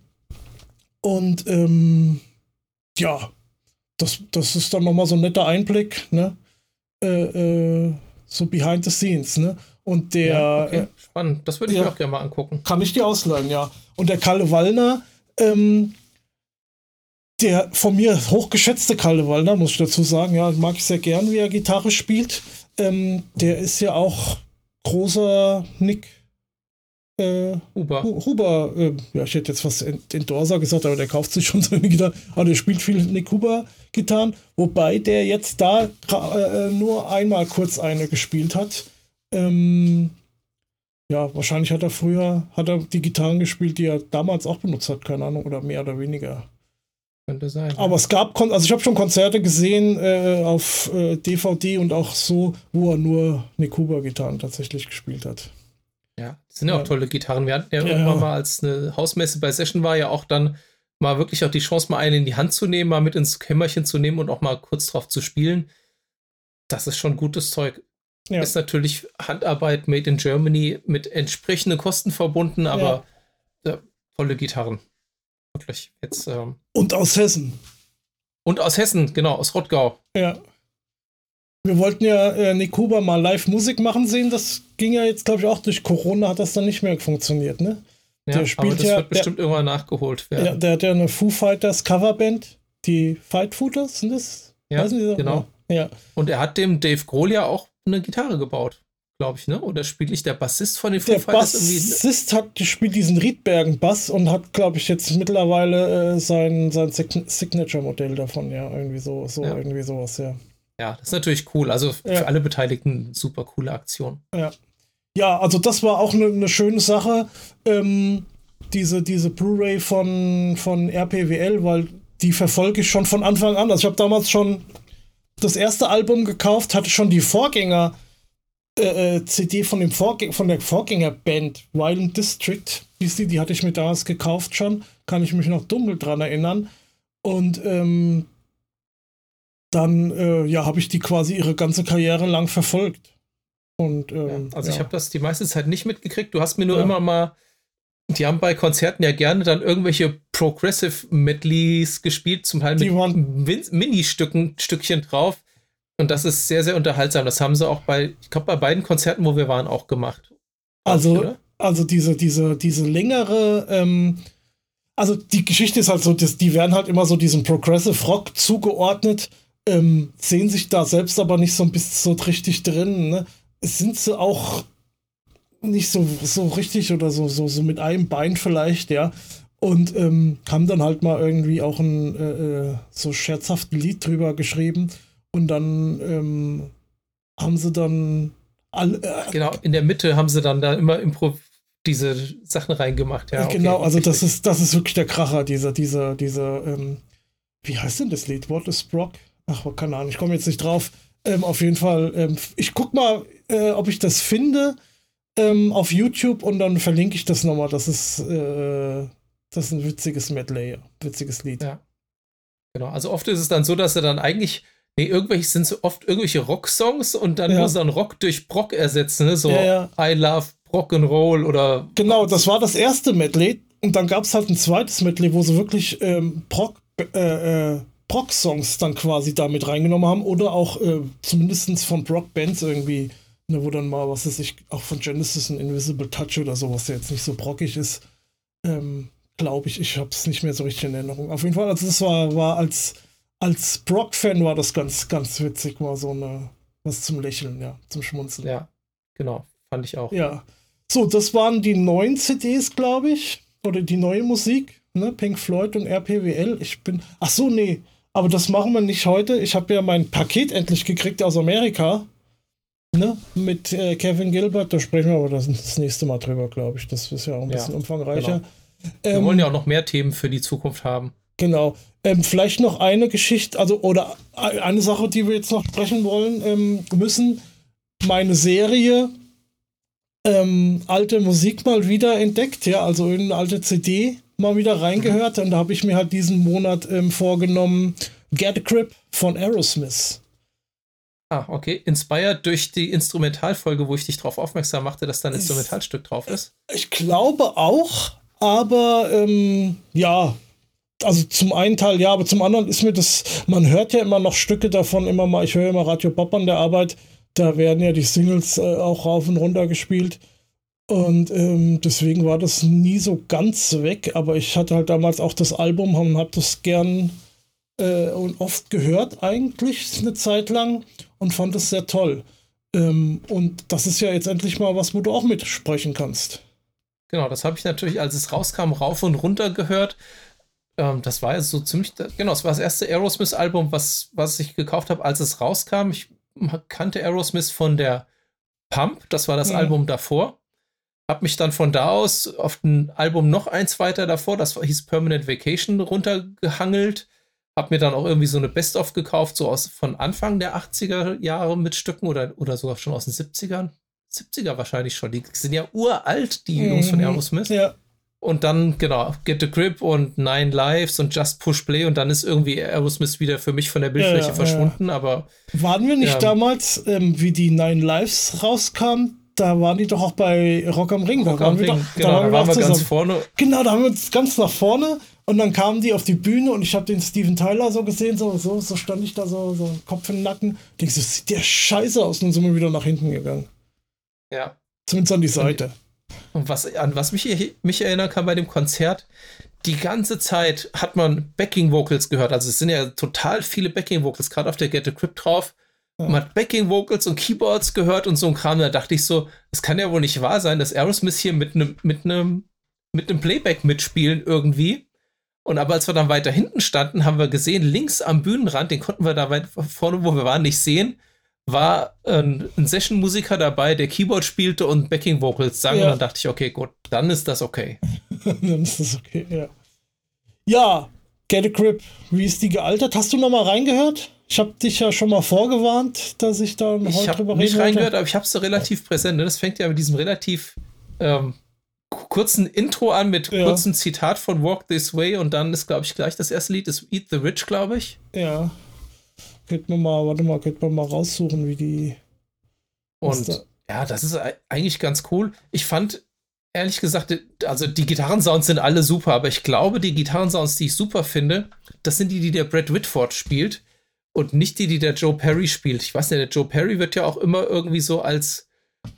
Und ähm, ja, das, das ist dann nochmal so ein netter Einblick, ne? Äh, äh, so behind the scenes, ne? Und der. Ja, okay. Spannend, das würde ich ja, mir auch gerne mal angucken. Kann ich dir ausleihen, ja. Und der Kalle Wallner, ähm, der von mir hochgeschätzte Kalle Wallner, muss ich dazu sagen, ja, mag ich sehr gern, wie er Gitarre spielt. Ähm, der ist ja auch großer Nick äh, Huber. Huber, äh, ja, ich hätte jetzt fast Endorser gesagt, aber der kauft sich schon seine Gitarre. Aber der spielt viel Nick Huber-Gitarren, wobei der jetzt da äh, nur einmal kurz eine gespielt hat. Ähm, ja, wahrscheinlich hat er früher hat er die Gitarren gespielt, die er damals auch benutzt hat, keine Ahnung, oder mehr oder weniger. Könnte sein. Aber ja. es gab, also ich habe schon Konzerte gesehen äh, auf äh, DVD und auch so, wo er nur Nick Huber-Gitarren tatsächlich gespielt hat. Ja, das sind ja, auch tolle Gitarren. Wir hatten ja, ja irgendwann mal, als eine Hausmesse bei Session war, ja auch dann mal wirklich auch die Chance, mal eine in die Hand zu nehmen, mal mit ins Kämmerchen zu nehmen und auch mal kurz drauf zu spielen. Das ist schon gutes Zeug. Ja. Ist natürlich Handarbeit made in Germany mit entsprechenden Kosten verbunden, aber ja. tolle Gitarren. Wirklich. Jetzt, ähm, und aus Hessen. Und aus Hessen, genau, aus Rottgau. Ja. Wir wollten ja äh, Nick Huber mal live Musik machen sehen. Das ging ja jetzt, glaube ich, auch durch Corona hat das dann nicht mehr funktioniert, ne? Ja, der spielt aber das ja, wird bestimmt der, irgendwann nachgeholt werden. Ja, der hat ja eine Foo Fighters Coverband, die Fight Footers sind das? Ja, genau. Ja. Und er hat dem Dave Grohl ja auch eine Gitarre gebaut, glaube ich, ne? Oder spielt nicht der Bassist von den Foo der Bassist hat spielt diesen Riedbergen-Bass und hat, glaube ich, jetzt mittlerweile äh, sein, sein Signature-Modell davon, ja, irgendwie so, so ja. irgendwie sowas, ja. Ja, das ist natürlich cool. Also für ja. alle Beteiligten super coole Aktion. Ja. Ja, also das war auch eine ne schöne Sache. Ähm, diese diese Blu-ray von, von RPWL, weil die verfolge ich schon von Anfang an. Also ich habe damals schon das erste Album gekauft, hatte schon die Vorgänger äh, äh CD von dem von der Vorgängerband Violent District, hieß die, die hatte ich mir damals gekauft schon, kann ich mich noch dunkel dran erinnern. Und ähm, dann äh, ja, habe ich die quasi ihre ganze Karriere lang verfolgt. Und, ähm, also ja. ich habe das die meiste Zeit nicht mitgekriegt. Du hast mir nur ja. immer mal, die haben bei Konzerten ja gerne dann irgendwelche Progressive Medleys gespielt, zum Teil mit Mini-Stücken, Stückchen drauf. Und das ist sehr, sehr unterhaltsam. Das haben sie auch bei, ich glaube, bei beiden Konzerten, wo wir waren, auch gemacht. Also, also diese, diese, diese längere, ähm, also die Geschichte ist halt so, dass die werden halt immer so diesem Progressive Rock zugeordnet ähm, sehen sich da selbst aber nicht so ein bisschen so richtig drin. Ne? Sind sie auch nicht so, so richtig oder so, so, so mit einem Bein vielleicht, ja. Und ähm, haben dann halt mal irgendwie auch ein äh, äh so scherzhaften Lied drüber geschrieben. Und dann ähm, haben sie dann alle. Äh, genau, in der Mitte haben sie dann da immer Impro diese Sachen reingemacht, ja. Okay, genau, also das ist, das ist wirklich der Kracher, dieser, dieser, dieser, ähm, wie heißt denn das Lied? What is Brock? Ach, keine Ahnung, ich komme jetzt nicht drauf. Ähm, auf jeden Fall, ähm, ich guck mal, äh, ob ich das finde ähm, auf YouTube und dann verlinke ich das nochmal. Das ist, äh, das ist ein witziges Medley, witziges Lied. Ja. Genau, also oft ist es dann so, dass er dann eigentlich, nee, irgendwelche sind so oft irgendwelche Rock-Songs und dann ja. muss er dann Rock durch Brock ersetzen, ne? So ja, ja. I love Rock and Roll oder. Genau, das war das erste Medley und dann gab es halt ein zweites Medley, wo sie wirklich ähm, Brock, äh, äh, Brock-Songs dann quasi damit reingenommen haben oder auch äh, zumindest von Brock-Bands irgendwie, ne, wo dann mal, was weiß ich, auch von Genesis ein Invisible Touch oder sowas, der jetzt nicht so brockig ist, ähm, glaube ich, ich habe es nicht mehr so richtig in Erinnerung. Auf jeden Fall, also das war, war als, als Brock-Fan war das ganz, ganz witzig, war so eine, was zum Lächeln, ja, zum Schmunzeln. Ja, genau, fand ich auch. Ja. So, das waren die neuen CDs, glaube ich, oder die neue Musik, ne, Pink Floyd und RPWL. Ich bin, ach so, nee, aber das machen wir nicht heute. Ich habe ja mein Paket endlich gekriegt aus Amerika. Ne? Mit äh, Kevin Gilbert. Da sprechen wir aber das, das nächste Mal drüber, glaube ich. Das ist ja auch ein bisschen ja, umfangreicher. Wir ähm, wollen ja auch noch mehr Themen für die Zukunft haben. Genau. Ähm, vielleicht noch eine Geschichte, also oder eine Sache, die wir jetzt noch sprechen wollen ähm, müssen. Meine Serie ähm, alte Musik mal wieder entdeckt, ja, also in eine alte CD mal wieder reingehört und da habe ich mir halt diesen Monat ähm, vorgenommen, Get a Grip von Aerosmith. Ah, okay. Inspired durch die Instrumentalfolge, wo ich dich darauf aufmerksam machte, dass da ein Instrumentalstück drauf ist? Ich glaube auch, aber ähm, ja, also zum einen Teil ja, aber zum anderen ist mir das, man hört ja immer noch Stücke davon, immer mal, ich höre immer Radio Bob an der Arbeit, da werden ja die Singles äh, auch rauf und runter gespielt. Und ähm, deswegen war das nie so ganz weg, aber ich hatte halt damals auch das Album und habe das gern äh, und oft gehört eigentlich eine Zeit lang und fand es sehr toll. Ähm, und das ist ja jetzt endlich mal was, wo du auch mitsprechen kannst. Genau, das habe ich natürlich, als es rauskam, rauf und runter gehört. Ähm, das war ja so ziemlich, genau, es war das erste Aerosmith-Album, was, was ich gekauft habe, als es rauskam. Ich kannte Aerosmith von der Pump, das war das mhm. Album davor. Hab mich dann von da aus auf ein Album noch eins weiter davor, das hieß Permanent Vacation, runtergehangelt. Hab mir dann auch irgendwie so eine Best-of gekauft, so aus von Anfang der 80er Jahre mit Stücken oder, oder sogar schon aus den 70ern. 70er wahrscheinlich schon. Die sind ja uralt, die mhm. Jungs von Aerosmith. Ja. Und dann, genau, Get the Grip und Nine Lives und Just Push Play und dann ist irgendwie Aerosmith wieder für mich von der Bildfläche ja, verschwunden, ja. aber. Waren wir nicht ähm, damals, ähm, wie die Nine Lives rauskam, da waren die doch auch bei Rock am Ring. Rock da waren wir, doch, genau, da waren wir, da waren wir ganz vorne. Genau, da haben wir uns ganz nach vorne und dann kamen die auf die Bühne und ich habe den Steven Tyler so gesehen, so, so, so stand ich da so, so Kopf in den Nacken. Denkst du, sieht der scheiße aus und dann sind wir wieder nach hinten gegangen. Ja. Zumindest an die Seite. Und was, an was mich, mich erinnern kann bei dem Konzert, die ganze Zeit hat man Backing Vocals gehört. Also es sind ja total viele Backing Vocals, gerade auf der Get a Grip drauf. Ja. Man hat Backing Vocals und Keyboards gehört und so ein Kram. Da dachte ich so, es kann ja wohl nicht wahr sein, dass Aerosmith hier mit einem mit einem mit einem Playback mitspielen irgendwie. Und aber als wir dann weiter hinten standen, haben wir gesehen, links am Bühnenrand, den konnten wir da weit vorne, wo wir waren, nicht sehen, war ein, ein Session-Musiker dabei, der Keyboard spielte und Backing-Vocals sang. Ja. Und dann dachte ich, okay, gut, dann ist das okay. dann ist das okay, ja. Ja, Get a Grip, wie ist die gealtert? Hast du noch mal reingehört? Ich habe dich ja schon mal vorgewarnt, dass ich da heute ich drüber rede. Ich habe nicht reingehört, aber ich habe es so relativ präsent. Ne? Das fängt ja mit diesem relativ ähm, kurzen Intro an, mit ja. kurzem Zitat von Walk This Way und dann ist, glaube ich, gleich das erste Lied, ist Eat the Rich, glaube ich. Ja. Könnte man mal, warte mal, könnte man mal raussuchen, wie die. Und da ja, das ist eigentlich ganz cool. Ich fand, ehrlich gesagt, also die Gitarrensounds sind alle super, aber ich glaube, die Gitarrensounds, die ich super finde, das sind die, die der Brad Whitford spielt und nicht die, die der Joe Perry spielt. Ich weiß nicht, der Joe Perry wird ja auch immer irgendwie so als,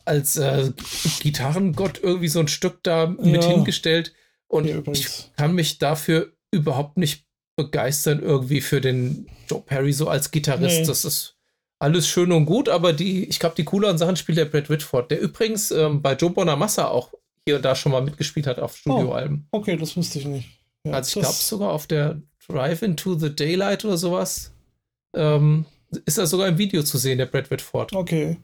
als äh, Gitarrengott irgendwie so ein Stück da mit hingestellt. Und ja, ich kann mich dafür überhaupt nicht begeistern irgendwie für den Joe Perry so als Gitarrist. Nee. Das ist alles schön und gut, aber die, ich glaube, die cooleren Sachen spielt der Brad Whitford, der übrigens ähm, bei Joe Bonamassa auch hier und da schon mal mitgespielt hat auf Studioalben. Oh, okay, das wusste ich nicht. Ja, also ich glaube sogar auf der Drive into the Daylight oder sowas ähm, ist da sogar im Video zu sehen, der Brad Whitford. Okay.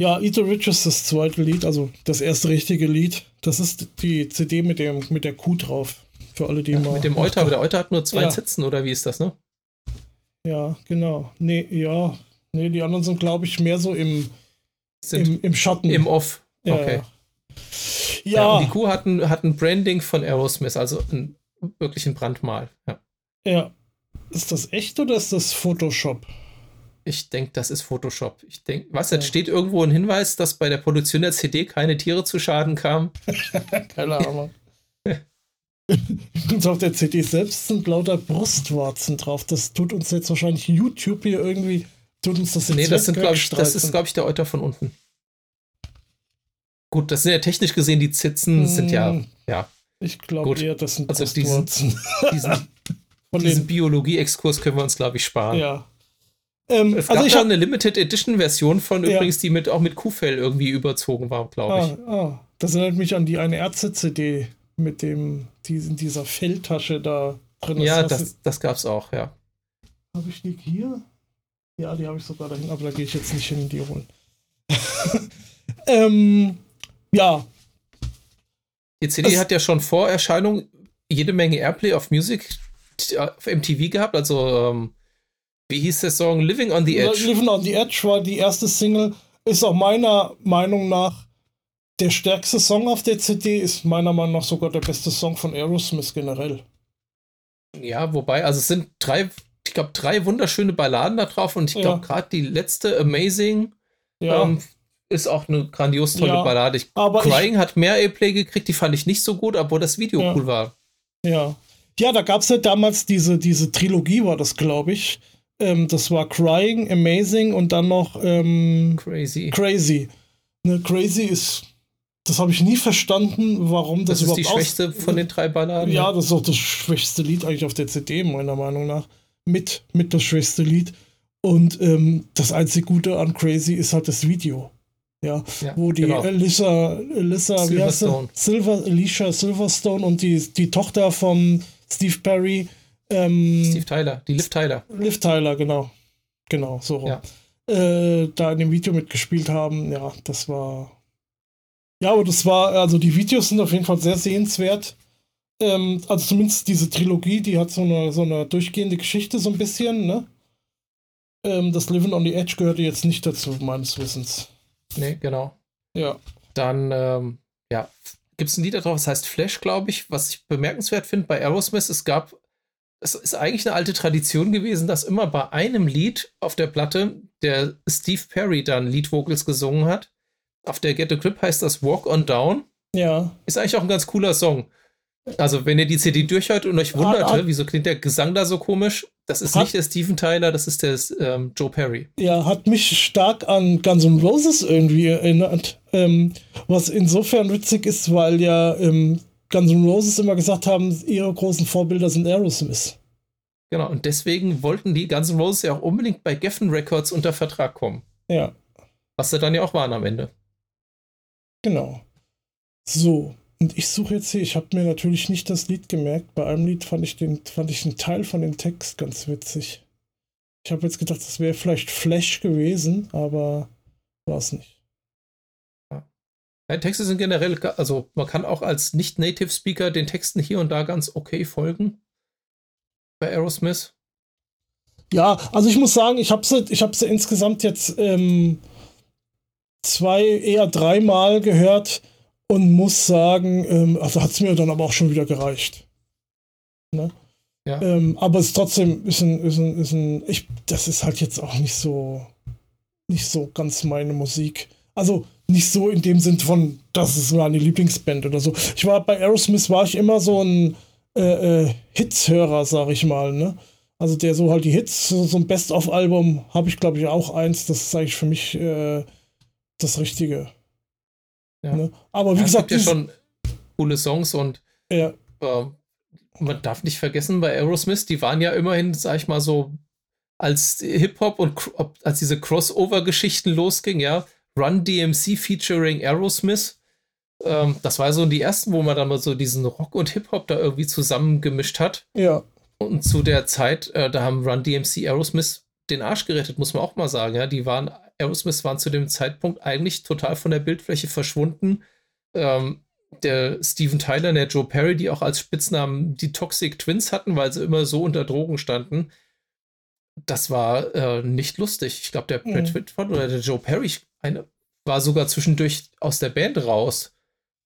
Ja, Eat the Rich ist das zweite Lied, also das erste richtige Lied. Das ist die CD mit, dem, mit der Kuh drauf. Für alle, die ja, mal. Mit dem Euter, aber der Euter hat nur zwei ja. Sitzen, oder wie ist das, ne? Ja, genau. Nee, ja. Nee, die anderen sind, glaube ich, mehr so im, im, im Schatten. Im Off. Okay. Ja. ja die Kuh hat ein, hat ein Branding von Aerosmith, also ein, wirklich ein Brandmal. Ja. ja. Ist das echt oder ist das Photoshop? Ich denke, das ist Photoshop. Ich denke, was, jetzt ja. steht irgendwo ein Hinweis, dass bei der Produktion der CD keine Tiere zu Schaden kamen? keine Ahnung. Und auf der CD selbst sind lauter Brustwarzen drauf. Das tut uns jetzt wahrscheinlich YouTube hier irgendwie. Tut uns das jetzt Nee, das, sind, glaub ich, das ist, glaube ich, der Euter von unten. Gut, das sind ja technisch gesehen, die Zitzen hm, sind ja. ja. Ich glaube eher, das sind also Brustwarzen. Diesen, diesen, diesen Biologie-Exkurs können wir uns, glaube ich, sparen. Ja. Ähm, es also gab ich habe eine Limited Edition Version von ja. übrigens, die mit auch mit Kuhfell irgendwie überzogen war, glaube ich. Ah, ah, das erinnert mich an die eine Ärzte-CD mit dem, die in dieser Feldtasche da drin Ja, das, das, das gab's auch, ja. Habe ich die hier? Ja, die habe ich sogar dahin, aber da gehe ich jetzt nicht hin, die holen. ähm, ja. Die CD das, hat ja schon vor Erscheinung jede Menge Airplay auf Music auf MTV gehabt. Also, ähm, wie hieß der Song? Living on the Edge. Living on the Edge war die erste Single. Ist auch meiner Meinung nach der stärkste Song auf der CD. Ist meiner Meinung nach sogar der beste Song von Aerosmith generell. Ja, wobei, also es sind drei, ich glaube, drei wunderschöne Balladen da drauf und ich glaube, ja. gerade die letzte Amazing ja. ähm, ist auch eine grandios tolle ja, Ballade. Ich, Crying ich, hat mehr A-Play gekriegt, die fand ich nicht so gut, obwohl das Video cool war. Ja. Ja, da gab es ja damals diese, diese Trilogie, war das, glaube ich. Ähm, das war Crying, Amazing und dann noch ähm, Crazy. Crazy. Ne, Crazy ist das habe ich nie verstanden, warum das, das überhaupt ist die schwächste von den drei Balladen. Ja, das ist auch das schwächste Lied eigentlich auf der CD, meiner Meinung nach. Mit, mit das schwächste Lied. Und ähm, das einzige Gute an Crazy ist halt das Video. Ja, ja wo die genau. Alyssa, Alyssa sie? Silver, Alicia Silverstone und die, die Tochter von Steve Perry. Ähm, Steve Tyler, die Liv Tyler. Liv Tyler, genau. Genau, so rum. Ja. Äh, da in dem Video mitgespielt haben. Ja, das war ja, aber das war, also die Videos sind auf jeden Fall sehr sehenswert. Ähm, also zumindest diese Trilogie, die hat so eine, so eine durchgehende Geschichte so ein bisschen, ne? Ähm, das Living on the Edge gehörte jetzt nicht dazu, meines Wissens. Nee, genau. Ja. Dann, ähm, ja, gibt es ein Lied darauf, das heißt Flash, glaube ich, was ich bemerkenswert finde bei Aerosmith. Es gab, es ist eigentlich eine alte Tradition gewesen, dass immer bei einem Lied auf der Platte der Steve Perry dann Lead-Vocals gesungen hat. Auf der Get a Grip heißt das Walk on Down. Ja. Ist eigentlich auch ein ganz cooler Song. Also, wenn ihr die CD durchhört und euch wunderte, ah, ah, wieso klingt der Gesang da so komisch, das ist hat, nicht der Steven Tyler, das ist der ähm, Joe Perry. Ja, hat mich stark an Guns N' Roses irgendwie erinnert. Ähm, was insofern witzig ist, weil ja ähm, Guns N' Roses immer gesagt haben, ihre großen Vorbilder sind Aerosmith. Genau, und deswegen wollten die Guns N' Roses ja auch unbedingt bei Geffen Records unter Vertrag kommen. Ja. Was sie dann ja auch waren am Ende. Genau. So, und ich suche jetzt hier, ich habe mir natürlich nicht das Lied gemerkt. Bei einem Lied fand ich, den, fand ich einen Teil von dem Text ganz witzig. Ich habe jetzt gedacht, das wäre vielleicht Flash gewesen, aber war es nicht. Ja, Texte sind generell, also man kann auch als Nicht-Native-Speaker den Texten hier und da ganz okay folgen. Bei Aerosmith. Ja, also ich muss sagen, ich habe sie, ich hab sie insgesamt jetzt ähm, zwei, eher dreimal gehört und muss sagen, ähm, also hat es mir dann aber auch schon wieder gereicht. Ne? Ja. Ähm, aber es ist trotzdem ist ein, ist ein, ist ein, ich, das ist halt jetzt auch nicht so, nicht so ganz meine Musik. Also nicht so in dem Sinn von, das ist meine Lieblingsband oder so. Ich war bei Aerosmith war ich immer so ein äh, äh, Hitshörer, sag ich mal, ne? Also der so halt die Hits, so, so ein Best-of-Album habe ich glaube ich auch eins. Das ist eigentlich für mich äh, das Richtige. Ja. Ne? Aber wie ja, gesagt. Es gibt ja schon coole Songs und ja. äh, man darf nicht vergessen, bei Aerosmith, die waren ja immerhin, sag ich mal so, als Hip-Hop und als diese Crossover-Geschichten losging, ja, Run DMC featuring Aerosmith. Ähm, das war so die ersten, wo man dann mal so diesen Rock und Hip-Hop da irgendwie zusammengemischt hat. Ja. Und zu der Zeit, äh, da haben Run DMC Aerosmith den Arsch gerettet, muss man auch mal sagen. Ja, die waren Aerosmith waren zu dem Zeitpunkt eigentlich total von der Bildfläche verschwunden. Ähm, der Steven Tyler, der Joe Perry, die auch als Spitznamen die Toxic Twins hatten, weil sie immer so unter Drogen standen. Das war äh, nicht lustig. Ich glaube, der mhm. Brad Whitford oder der Joe Perry eine, war sogar zwischendurch aus der Band raus,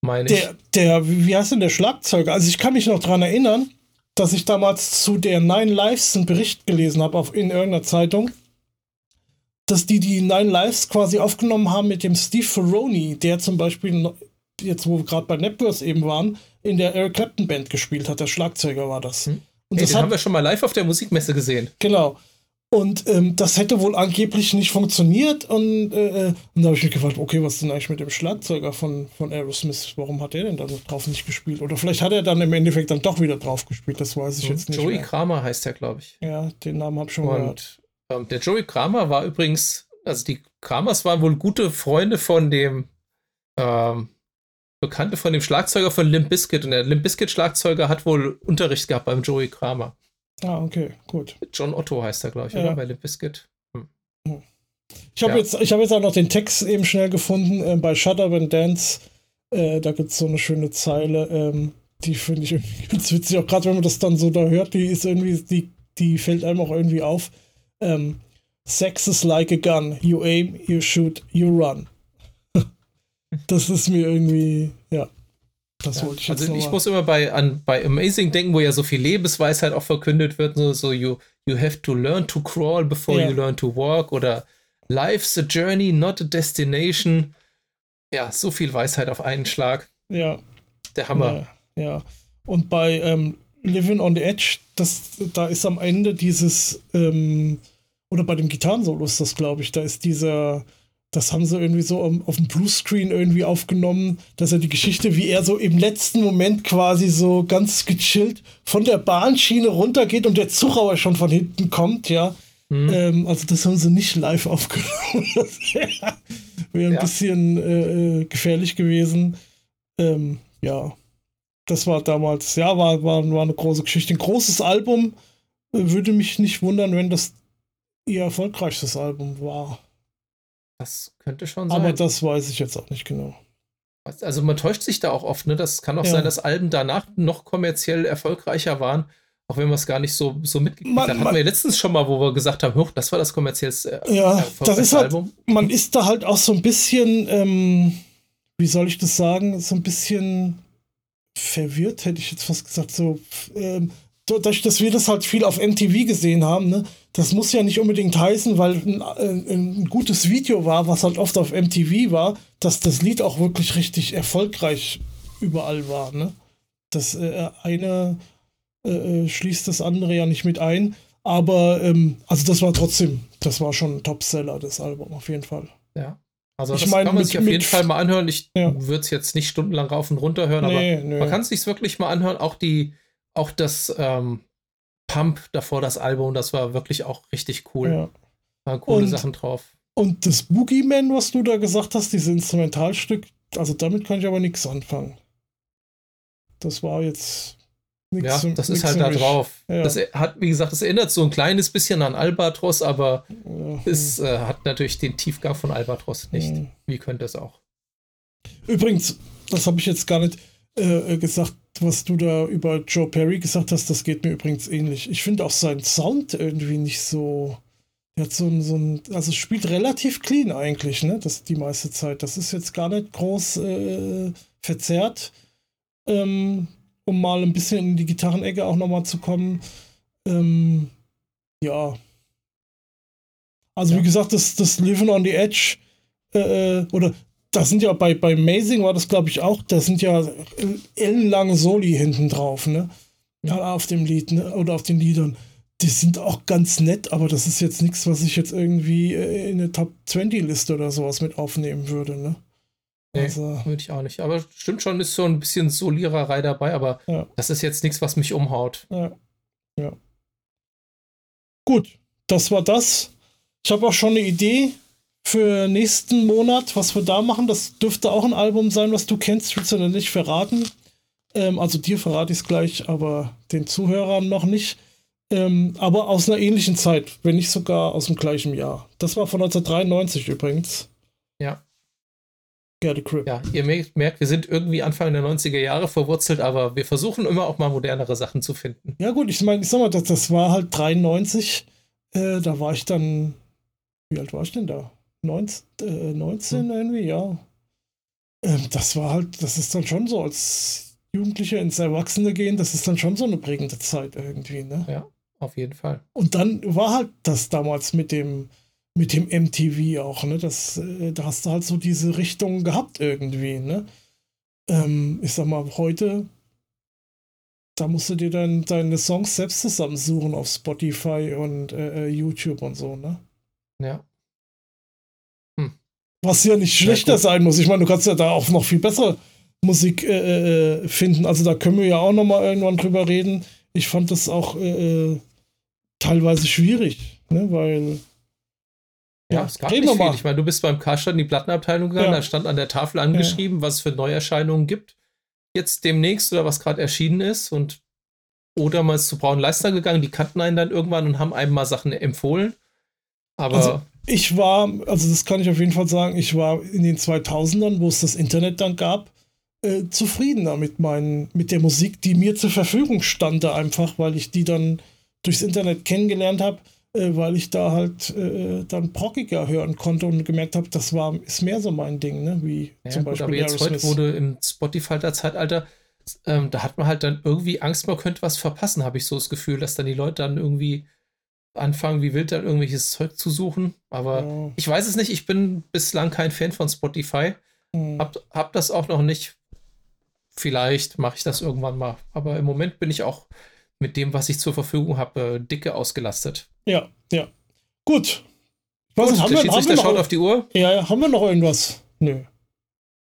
meine ich. Der, wie heißt denn der Schlagzeuger? Also ich kann mich noch daran erinnern, dass ich damals zu der Nine Lives einen Bericht gelesen habe in irgendeiner Zeitung dass die die Nine Lives quasi aufgenommen haben mit dem Steve Ferroni, der zum Beispiel, jetzt wo wir gerade bei Networks eben waren, in der Eric Clapton Band gespielt hat. Der Schlagzeuger war das. Hm. Und Ey, das hat, haben wir schon mal live auf der Musikmesse gesehen. Genau. Und ähm, das hätte wohl angeblich nicht funktioniert. Und, äh, äh und da habe ich mich gefragt, okay, was ist denn eigentlich mit dem Schlagzeuger von, von Aerosmith? Warum hat er denn da drauf nicht gespielt? Oder vielleicht hat er dann im Endeffekt dann doch wieder drauf gespielt. Das weiß ich hm. jetzt nicht. Joey mehr. Kramer heißt er, glaube ich. Ja, den Namen habe ich schon und gehört. Ähm, der Joey Kramer war übrigens, also die Kramers waren wohl gute Freunde von dem ähm, Bekannte von dem Schlagzeuger von Limp Bizkit und der Limp Bizkit Schlagzeuger hat wohl Unterricht gehabt beim Joey Kramer. Ah, okay, gut. John Otto heißt er, glaube ich, ja. oder? Bei Limp Bizkit. Hm. Ich habe ja. jetzt, hab jetzt auch noch den Text eben schnell gefunden äh, bei Shut Up and Dance. Äh, da gibt es so eine schöne Zeile. Ähm, die finde ich irgendwie ganz witzig, auch gerade wenn man das dann so da hört, die ist irgendwie, die, die fällt einem auch irgendwie auf. Ähm, Sex is like a gun. You aim, you shoot, you run. das ist mir irgendwie, ja. Das ja, wollte ich jetzt Also ich muss immer bei, an, bei Amazing denken, wo ja so viel Lebensweisheit auch verkündet wird, so, so you, you have to learn to crawl before ja. you learn to walk oder Life's a journey, not a destination. Ja, so viel Weisheit auf einen Schlag. Ja. Der Hammer. Ja. ja. Und bei ähm, Living on the Edge, das, da ist am Ende dieses, ähm, oder bei dem Gitarrensolo ist das, glaube ich, da ist dieser, das haben sie irgendwie so auf dem Bluescreen irgendwie aufgenommen, dass er die Geschichte, wie er so im letzten Moment quasi so ganz gechillt von der Bahnschiene runtergeht und der Zug aber schon von hinten kommt, ja. Mhm. Ähm, also das haben sie nicht live aufgenommen. das wäre wär ein ja. bisschen äh, äh, gefährlich gewesen. Ähm, ja, das war damals, ja, war, war, war eine große Geschichte. Ein großes Album. Äh, würde mich nicht wundern, wenn das ihr erfolgreichstes Album war. Das könnte schon sein. Aber das weiß ich jetzt auch nicht genau. Also man täuscht sich da auch oft, ne? Das kann auch ja. sein, dass Alben danach noch kommerziell erfolgreicher waren, auch wenn man es gar nicht so, so mitgekriegt hat. Hatten wir letztens schon mal, wo wir gesagt haben, hoch, das war das kommerziellste äh, ja, das ist halt, Album. Man ist da halt auch so ein bisschen, ähm, wie soll ich das sagen, so ein bisschen verwirrt, hätte ich jetzt fast gesagt. So, ähm, dadurch, dass wir das halt viel auf MTV gesehen haben, ne, das muss ja nicht unbedingt heißen, weil ein, ein, ein, gutes Video war, was halt oft auf MTV war, dass das Lied auch wirklich richtig erfolgreich überall war. Ne? Das äh, eine äh, äh, schließt das andere ja nicht mit ein. Aber ähm, also das war trotzdem, das war schon ein Topseller, das Album, auf jeden Fall. Ja. Also ich das mein, kann man mit, sich auf jeden Fall mal anhören. Ich ja. würde es jetzt nicht stundenlang rauf und runter hören, nee, aber nee. man kann es sich wirklich mal anhören. Auch die, auch das ähm, Pump davor, das Album, das war wirklich auch richtig cool. Ja. Waren coole und, Sachen drauf. Und das Boogeyman, was du da gesagt hast, dieses Instrumentalstück, also damit kann ich aber nichts anfangen. Das war jetzt Nix ja, das ist halt da drauf. Ja. Das hat, wie gesagt, es erinnert so ein kleines bisschen an Albatros, aber ja. es äh, hat natürlich den Tiefgang von Albatros nicht. Mhm. Wie könnte es auch? Übrigens, das habe ich jetzt gar nicht äh, gesagt, was du da über Joe Perry gesagt hast, das geht mir übrigens ähnlich. Ich finde auch seinen Sound irgendwie nicht so. Er hat so ein, so ein, also es spielt relativ clean eigentlich, ne? Das die meiste Zeit. Das ist jetzt gar nicht groß äh, verzerrt. Ähm, um mal ein bisschen in die Gitarrenecke auch nochmal zu kommen. Ähm, ja. Also ja. wie gesagt, das, das Living on the Edge, äh, äh oder das sind ja bei, bei Amazing war das, glaube ich, auch, da sind ja ellenlange Soli hinten drauf, ne? Ja, auf dem Lied, ne? Oder auf den Liedern. Die sind auch ganz nett, aber das ist jetzt nichts, was ich jetzt irgendwie äh, in eine Top 20 Liste oder sowas mit aufnehmen würde, ne? Nee, also, würde ich auch nicht. Aber stimmt schon, ist so ein bisschen Soliererei dabei, aber ja. das ist jetzt nichts, was mich umhaut. Ja. ja. Gut, das war das. Ich habe auch schon eine Idee für nächsten Monat, was wir da machen. Das dürfte auch ein Album sein, was du kennst, willst du denn nicht verraten. Ähm, also dir verrate ich es gleich, aber den Zuhörern noch nicht. Ähm, aber aus einer ähnlichen Zeit, wenn nicht sogar aus dem gleichen Jahr. Das war von 1993 übrigens. Ja. The Crib. Ja, ihr merkt, wir sind irgendwie Anfang der 90er Jahre verwurzelt, aber wir versuchen immer auch mal modernere Sachen zu finden. Ja, gut, ich meine, ich sag mal, das, das war halt 93. Äh, da war ich dann. Wie alt war ich denn da? 19, äh, 19 hm. irgendwie, ja. Ähm, das war halt, das ist dann schon so, als Jugendlicher ins Erwachsene gehen, das ist dann schon so eine prägende Zeit irgendwie, ne? Ja, auf jeden Fall. Und dann war halt das damals mit dem mit dem MTV auch, ne? Das, äh, da hast du halt so diese Richtung gehabt irgendwie, ne? Ähm, ich sag mal, heute, da musst du dir dann deine Songs selbst zusammensuchen auf Spotify und äh, äh YouTube und so, ne? Ja. Hm. Was ja nicht schlechter ja, sein muss. Ich meine, du kannst ja da auch noch viel bessere Musik äh, äh, finden. Also da können wir ja auch noch mal irgendwann drüber reden. Ich fand das auch äh, teilweise schwierig, ne? Weil ja, es gab nicht viel. Ich meine, du bist beim Karstadt in die Plattenabteilung gegangen, ja. da stand an der Tafel angeschrieben, ja. was es für Neuerscheinungen gibt. Jetzt demnächst oder was gerade erschienen ist und oder mal zu Braun Leister gegangen, die kannten einen dann irgendwann und haben einem mal Sachen empfohlen. Aber also ich war, also das kann ich auf jeden Fall sagen, ich war in den 2000ern, wo es das Internet dann gab, äh, zufriedener mit, meinen, mit der Musik, die mir zur Verfügung stand, einfach, weil ich die dann durchs Internet kennengelernt habe, äh, weil ich da halt äh, dann prockiger hören konnte und gemerkt habe, das war, ist mehr so mein Ding, ne? wie ja, zum gut, Beispiel aber jetzt heute wurde im Spotify-Zeitalter, ähm, da hat man halt dann irgendwie Angst, man könnte was verpassen, habe ich so das Gefühl, dass dann die Leute dann irgendwie anfangen, wie wild dann irgendwelches Zeug zu suchen. Aber Ja. ich weiß es nicht, ich bin bislang kein Fan von Spotify. Hm. Hab, hab das auch noch nicht. Vielleicht mache ich das irgendwann mal. Aber im Moment bin ich auch mit dem, was ich zur Verfügung habe, äh, dicke ausgelastet. Ja, ja. Gut. Gut, nicht, haben der wir, haben, schaut auf die Uhr. ja, ja, haben wir noch irgendwas? Nö.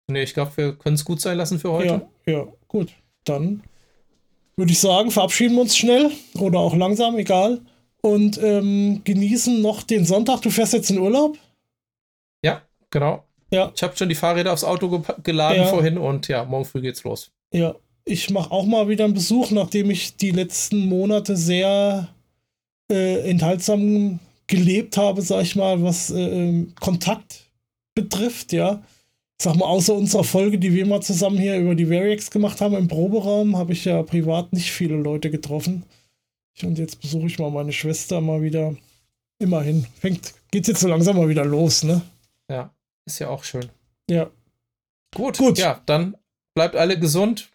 Nee, ich glaube, wir können es gut sein lassen für heute. Ja, ja, gut. Dann würde ich sagen, verabschieden wir uns schnell oder auch langsam, egal. Und ähm, genießen noch den Sonntag. Du fährst jetzt in Urlaub? Ja, genau. Ja. Ich habe schon die Fahrräder aufs Auto gepa- geladen Ja. vorhin und ja, morgen früh geht's los. Ja. Ich mache auch mal wieder einen Besuch, nachdem ich die letzten Monate sehr äh, enthaltsam gelebt habe, sag ich mal, was äh, ähm, Kontakt betrifft, ja. Ich sag mal, außer unserer Folge, die wir mal zusammen hier über die Variax gemacht haben im Proberaum, habe ich ja privat nicht viele Leute getroffen. Und jetzt besuche ich mal meine Schwester mal wieder. Immerhin. Fängt, geht's jetzt so langsam mal wieder los, ne? Ja, ist ja auch schön. Ja. Gut, Gut. ja, dann bleibt alle gesund.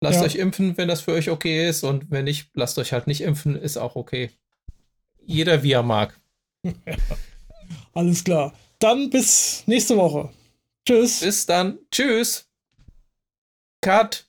Lasst Ja. euch impfen, wenn das für euch okay ist. Und wenn nicht, lasst euch halt nicht impfen, ist auch okay. Jeder wie er mag. Alles klar. Dann bis nächste Woche. Tschüss. Bis dann. Tschüss. Cut.